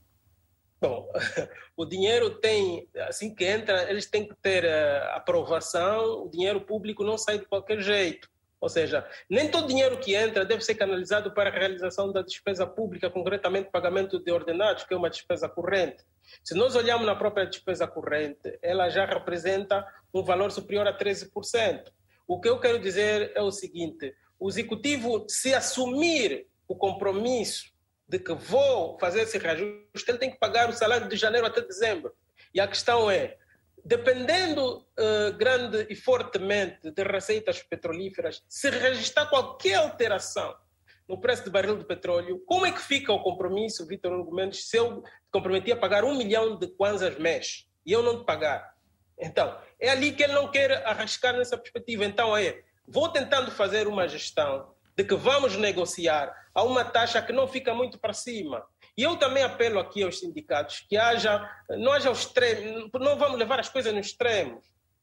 Bom, *laughs* o dinheiro tem, assim que entra, eles têm que ter uh, aprovação, o dinheiro público não sai de qualquer jeito. Ou seja, nem todo dinheiro que entra deve ser canalizado para a realização da despesa pública, concretamente pagamento de ordenados, que é uma despesa corrente. Se nós olharmos na própria despesa corrente, ela já representa um valor superior a 13%. O que eu quero dizer é o seguinte: o executivo, se assumir o compromisso de que vou fazer esse reajuste, ele tem que pagar o salário de janeiro até dezembro. E a questão é, dependendo uh, grande e fortemente de receitas petrolíferas, se registrar qualquer alteração no preço do barril de petróleo, como é que fica o compromisso, Vitor Hugo Mendes, se eu comprometi a pagar um milhão de kwanzas mês e eu não te pagar? Então, é ali que ele não quer arriscar nessa perspectiva. Então, é, vou tentando fazer uma gestão de que vamos negociar a uma taxa que não fica muito para cima. E eu também apelo aqui aos sindicatos que haja, não haja não vamos levar as coisas no extremo,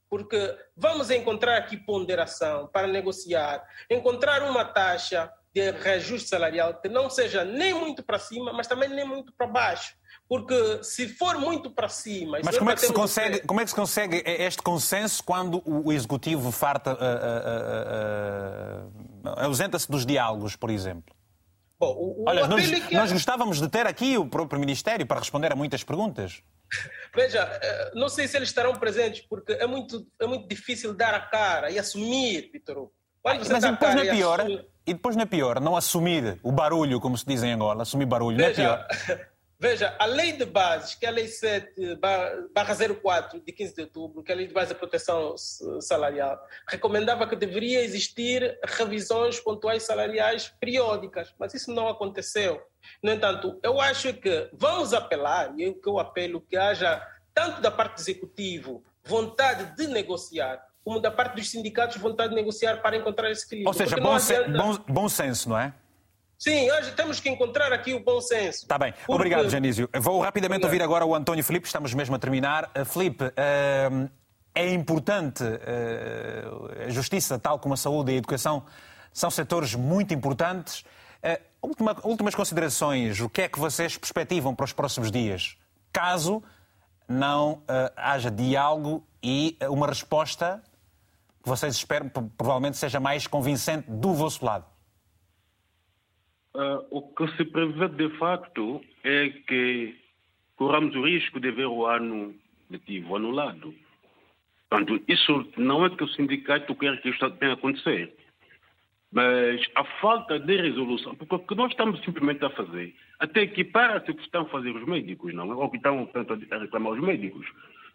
porque vamos encontrar aqui ponderação para negociar, encontrar uma taxa de reajuste salarial que não seja nem muito para cima, mas também nem muito para baixo. Porque se for muito para cima. Mas como é, que se consegue, como é que se consegue este consenso quando o executivo farta, uh, uh, uh, ausenta-se dos diálogos, por exemplo? Bom, o, Olha, o nós, que... nós gostávamos de ter aqui o próprio Ministério para responder a muitas perguntas. Veja, eh, não sei se eles estarão presentes, porque é muito, é muito difícil dar a cara e assumir, Vitor. Mas depois não é pior, assumir... e depois não é pior não assumir o barulho, como se diz em Angola, assumir barulho, Veja, não é pior. *laughs* Veja, a lei de bases, que é a lei 7 barra 04 de 15 de outubro, que é a lei de base da proteção salarial, recomendava que deveria existir revisões pontuais salariais periódicas, mas isso não aconteceu. No entanto, eu acho que vamos apelar, e é o que eu apelo, que haja, tanto da parte do executivo, vontade de negociar, como da parte dos sindicatos, vontade de negociar para encontrar esse equilíbrio. Ou seja, bom, adianta... bom, bom senso, não é? Sim, hoje temos que encontrar aqui o bom senso. Está bem. Porque... Obrigado, Janísio. Vou rapidamente ouvir agora o António Filipe, estamos mesmo a terminar. Uh, Filipe, uh, é importante uh, a justiça, tal como a saúde e a educação, são setores muito importantes. Última, últimas considerações, o que é que vocês perspectivam para os próximos dias? Caso não haja diálogo e uma resposta que vocês esperam provavelmente seja mais convincente do vosso lado. Uh, o que se prevê de facto é que corramos o risco de ver o ano letivo anulado. Portanto, isso não é que o sindicato quer que isto tenha acontecer, mas a falta de resolução, porque o que nós estamos simplesmente a fazer, até equipara-se o que estão a fazer os médicos, não é? Ou que estão a reclamar os médicos.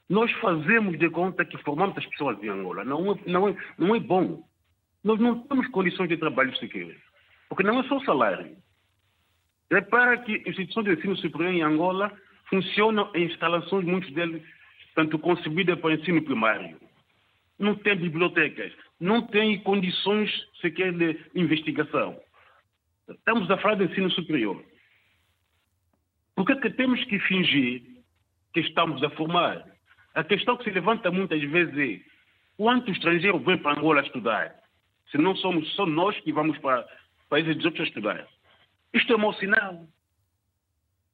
Nós fazemos de conta que formamos as pessoas em Angola. Não é, não é, não é bom. Nós não temos condições de trabalho sequer. Porque não é só o salário. Repara que instituições de ensino superior em Angola funcionam em instalações, muitas delas, tanto concebidas para ensino primário. Não tem bibliotecas, não tem condições sequer de investigação. Estamos a falar de ensino superior. Por que, é que temos que fingir que estamos a formar? A questão que se levanta muitas vezes é quanto estrangeiro vem para Angola estudar? Se não somos só nós que vamos para países dos outros a estudar. Isto é mau sinal.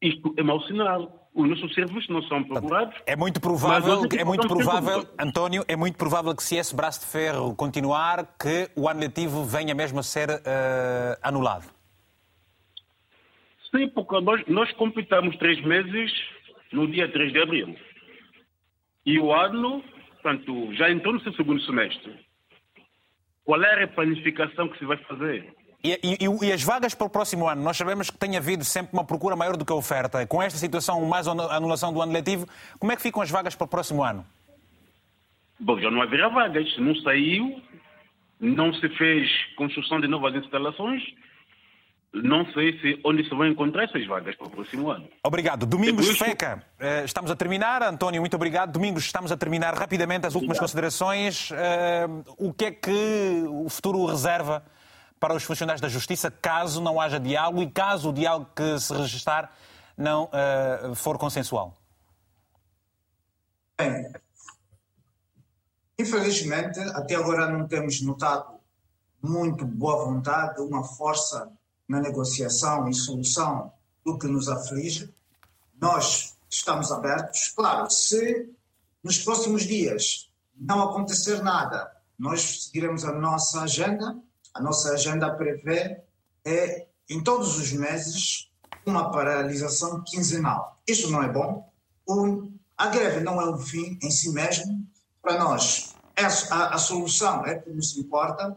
Isto é mau sinal. Os nossos serviços não são procurados. É muito provável, é muito provável, António, é muito provável que se esse braço de ferro continuar, que o ano letivo venha mesmo a ser uh, anulado. Sim, porque nós, nós completamos três meses no dia 3 de abril. E o ano, portanto, já entrou no seu segundo semestre. Qual é a planificação que se vai fazer? E, e, e, as vagas para o próximo ano? Nós sabemos que tem havido sempre uma procura maior do que a oferta. Com esta situação, mais a anulação do ano letivo, como é que ficam as vagas para o próximo ano? Bom, já não haverá vagas. Não saiu, não se fez construção de novas instalações, não sei se, onde se vão encontrar essas vagas para o próximo ano. Obrigado. Domingos isso... Feca, eh, estamos a terminar. António, muito obrigado. Domingos, estamos a terminar rapidamente as últimas obrigado. considerações. Eh, o que é que o futuro reserva para os funcionários da Justiça caso não haja diálogo e caso o diálogo que se registrar não uh, for consensual? Bem, infelizmente, até agora não temos notado muito boa vontade, uma força na negociação e solução do que nos aflige. Nós estamos abertos. Claro, se nos próximos dias não acontecer nada, nós seguiremos a nossa agenda a nossa agenda prevê é, em todos os meses, uma paralisação quinzenal. Isso não é bom. A greve não é um fim em si mesmo. Para nós, é a, a solução é que nos importa.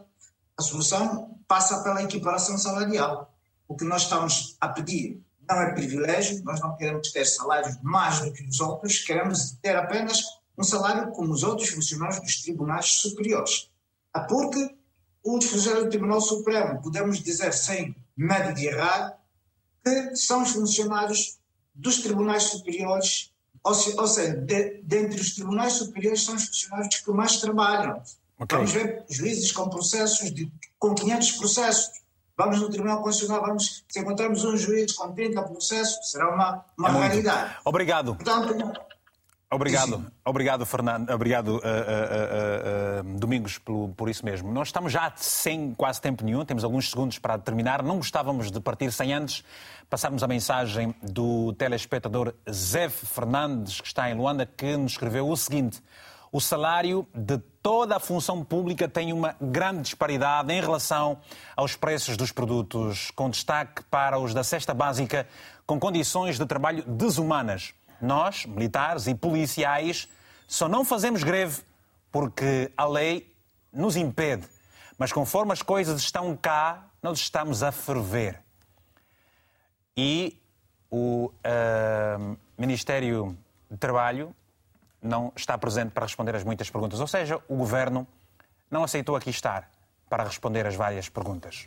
A solução passa pela equiparação salarial. O que nós estamos a pedir não é privilégio, nós não queremos ter salários mais do que os outros, queremos ter apenas um salário como os outros funcionários dos tribunais superiores. Porque os funcionários do Tribunal Supremo, podemos dizer sem medo de errar, que são os funcionários dos tribunais superiores, ou, se, ou seja, de, dentre os tribunais superiores são os funcionários que mais trabalham. Okay. Vamos ver juízes com processos, de, com 500 processos. Vamos no Tribunal Constitucional, vamos, se encontrarmos um juiz com 30 processos, será uma, uma é realidade. Obrigado. Portanto, Obrigado, obrigado, Fernando, obrigado, uh, uh, uh, Domingos, por, por, isso mesmo. Nós estamos já sem quase tempo nenhum, temos alguns segundos para terminar. Não gostávamos de partir sem antes passarmos a mensagem do telespectador Zé Fernandes, que está em Luanda, que nos escreveu o seguinte: o salário de toda a função pública tem uma grande disparidade em relação aos preços dos produtos, com destaque para os da cesta básica, com condições de trabalho desumanas. Nós, militares e policiais, só não fazemos greve porque a lei nos impede. Mas conforme as coisas estão cá, nós estamos a ferver. E o uh, Ministério de Trabalho não está presente para responder as muitas perguntas. Ou seja, o Governo não aceitou aqui estar para responder as várias perguntas.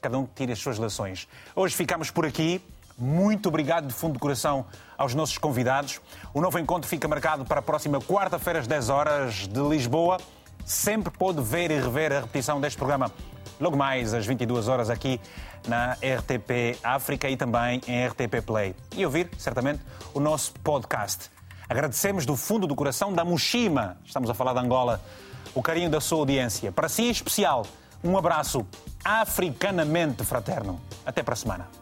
Cada um tira as suas lições. Hoje ficamos por aqui. Muito obrigado de fundo do coração aos nossos convidados. O novo encontro fica marcado para a próxima quarta-feira, às 10 horas de Lisboa. Sempre pode ver e rever a repetição deste programa logo mais às 22 horas aqui na RTP África e também em RTP Play. E ouvir, certamente, o nosso podcast. Agradecemos do fundo do coração da Mushima, estamos a falar de Angola, o carinho da sua audiência. Para si, em especial, um abraço africanamente fraterno. Até para a semana.